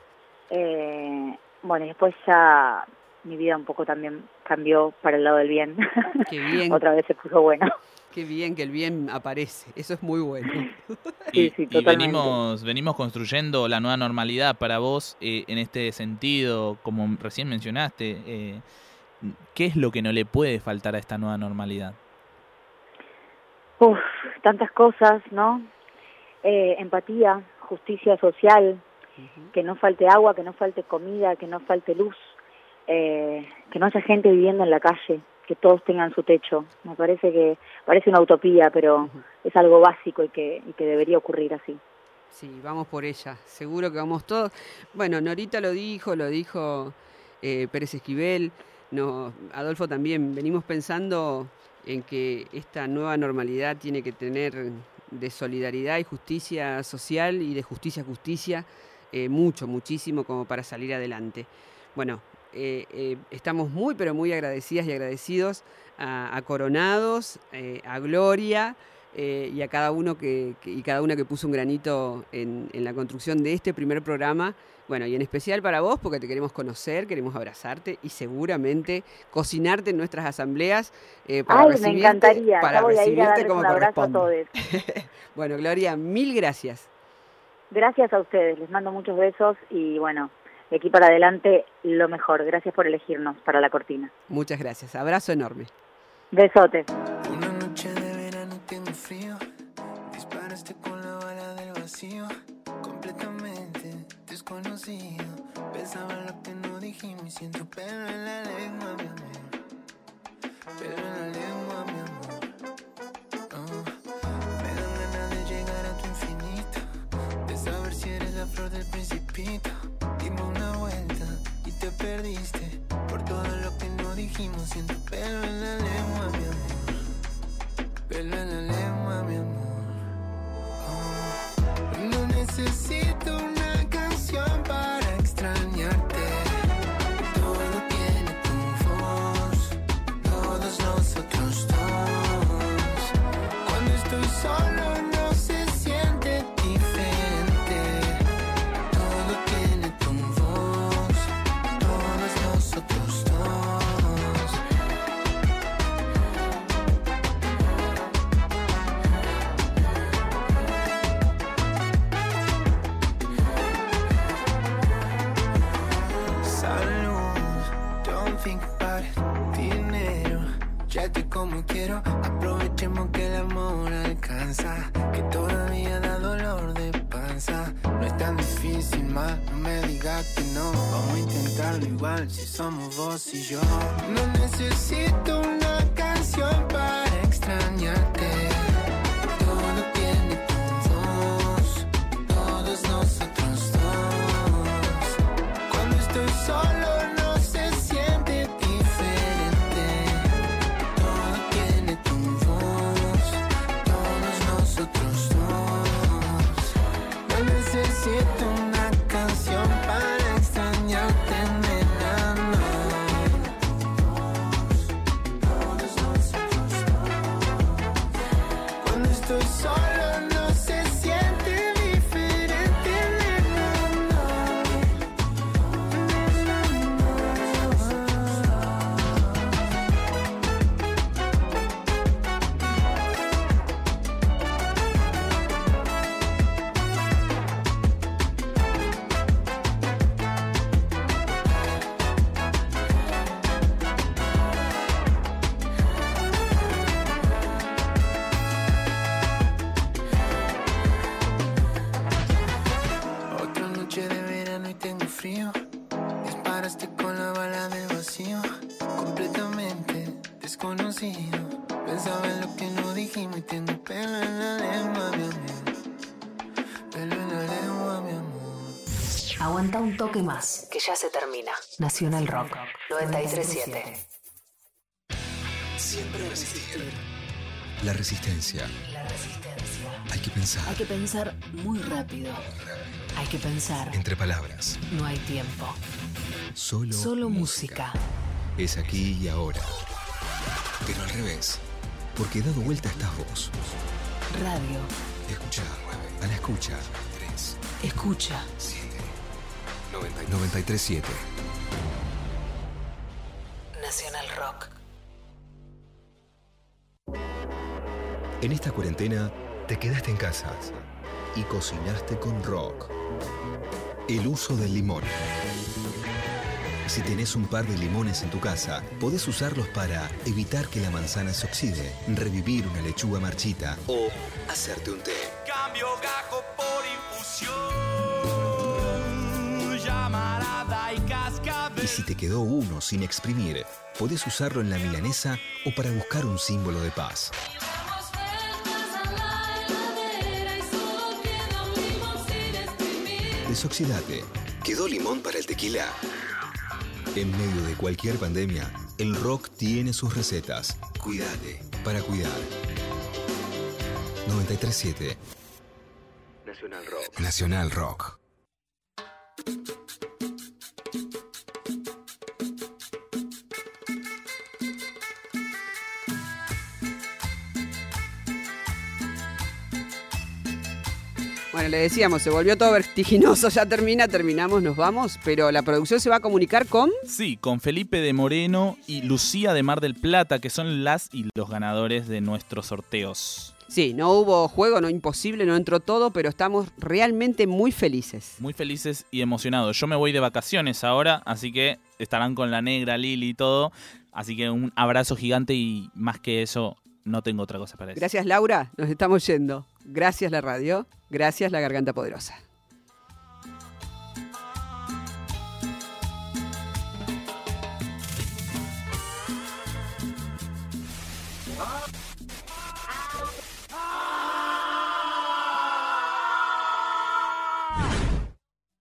[SPEAKER 29] Eh, bueno, y después ya mi vida un poco también cambió para el lado del bien.
[SPEAKER 3] Qué bien.
[SPEAKER 29] Otra vez se puso bueno.
[SPEAKER 3] Qué bien que el bien aparece, eso es muy bueno.
[SPEAKER 4] Y,
[SPEAKER 29] sí,
[SPEAKER 4] y
[SPEAKER 29] totalmente.
[SPEAKER 4] venimos, venimos construyendo la nueva normalidad para vos eh, en este sentido, como recién mencionaste. eh, ¿Qué es lo que no le puede faltar a esta nueva normalidad?
[SPEAKER 29] Uf, tantas cosas, ¿no? Eh, empatía, justicia social, que no falte agua, que no falte comida, que no falte luz, eh, que no haya gente viviendo en la calle, que todos tengan su techo. Me parece que parece una utopía, pero es algo básico y que, y que debería ocurrir así.
[SPEAKER 3] Sí, vamos por ella, seguro que vamos todos. Bueno, Norita lo dijo, lo dijo eh, Pérez Esquivel, no, Adolfo también, venimos pensando en que esta nueva normalidad tiene que tener de solidaridad y justicia social y de justicia a justicia eh, mucho, muchísimo como para salir adelante. Bueno, eh, eh, estamos muy, pero muy agradecidas y agradecidos a, a Coronados, a Gloria y a cada uno que, que- y cada una que puso un granito en, en la construcción de este primer programa Bueno, y en especial para vos, porque te queremos conocer, queremos abrazarte y seguramente cocinarte en nuestras asambleas eh, para
[SPEAKER 29] Ay, me
[SPEAKER 3] recibirte,
[SPEAKER 29] encantaría.
[SPEAKER 3] para recibirte como
[SPEAKER 29] a
[SPEAKER 3] corresponde.
[SPEAKER 29] todos.
[SPEAKER 3] Bueno, Gloria, mil gracias.
[SPEAKER 29] Gracias a ustedes, les mando muchos besos y bueno, de aquí para adelante lo mejor. Gracias por elegirnos para la cortina.
[SPEAKER 3] Muchas gracias. Abrazo enorme.
[SPEAKER 29] Besotes.
[SPEAKER 30] Una noche de verano tengo frío. Disparaste con la bala del vacío. Completamente desconocido. Pensaba en lo que no dijimos. y Siento pelo en la lengua, mi amor. Pelo en la lengua, Dime una vuelta y te perdiste. Por todo lo que no dijimos. Siento pelo en la lengua, mi amor. Pelo en la lengua, solo ya se
[SPEAKER 5] termina. Nacional Rock 937.
[SPEAKER 2] Siempre resistir. La resistencia.
[SPEAKER 5] La resistencia.
[SPEAKER 2] Hay que pensar.
[SPEAKER 5] Hay que pensar muy rápido. Hay que pensar.
[SPEAKER 2] Entre palabras.
[SPEAKER 5] No hay tiempo.
[SPEAKER 2] Solo,
[SPEAKER 5] Solo música.
[SPEAKER 2] es aquí y ahora. Pero al revés. Porque dado vuelta estás vos.
[SPEAKER 5] Radio.
[SPEAKER 2] Escucha. A la escucha. 3,
[SPEAKER 5] Escucha.
[SPEAKER 2] 7, 937.
[SPEAKER 5] Nacional Rock.
[SPEAKER 2] En esta cuarentena te quedaste en casa y cocinaste con rock. El uso del limón. Si tenés un par de limones en tu casa, podés usarlos para evitar que la manzana se oxide, revivir una lechuga marchita o hacerte un té.
[SPEAKER 30] Cambio gajo por infusión.
[SPEAKER 2] Y si te quedó uno sin exprimir, podés usarlo en la milanesa o para buscar un símbolo de paz. Desoxidate. ¿Quedó limón para el tequila? En medio de cualquier pandemia, el rock tiene sus recetas. Cuídate para cuidar. 937
[SPEAKER 3] Nacional Rock.
[SPEAKER 2] Nacional Rock.
[SPEAKER 3] Bueno, le decíamos, se volvió todo vertiginoso, ya termina, terminamos, nos vamos, pero la producción se va a comunicar con...
[SPEAKER 4] Sí, con Felipe de Moreno y Lucía de Mar del Plata, que son las y los ganadores de nuestros sorteos.
[SPEAKER 3] Sí, no hubo juego, no imposible, no entró todo, pero estamos realmente muy felices.
[SPEAKER 4] Muy felices y emocionados. Yo me voy de vacaciones ahora, así que estarán con la negra, Lili y todo. Así que un abrazo gigante y más que eso, no tengo otra cosa para decir.
[SPEAKER 3] Gracias Laura, nos estamos yendo. Gracias la radio, gracias la garganta poderosa.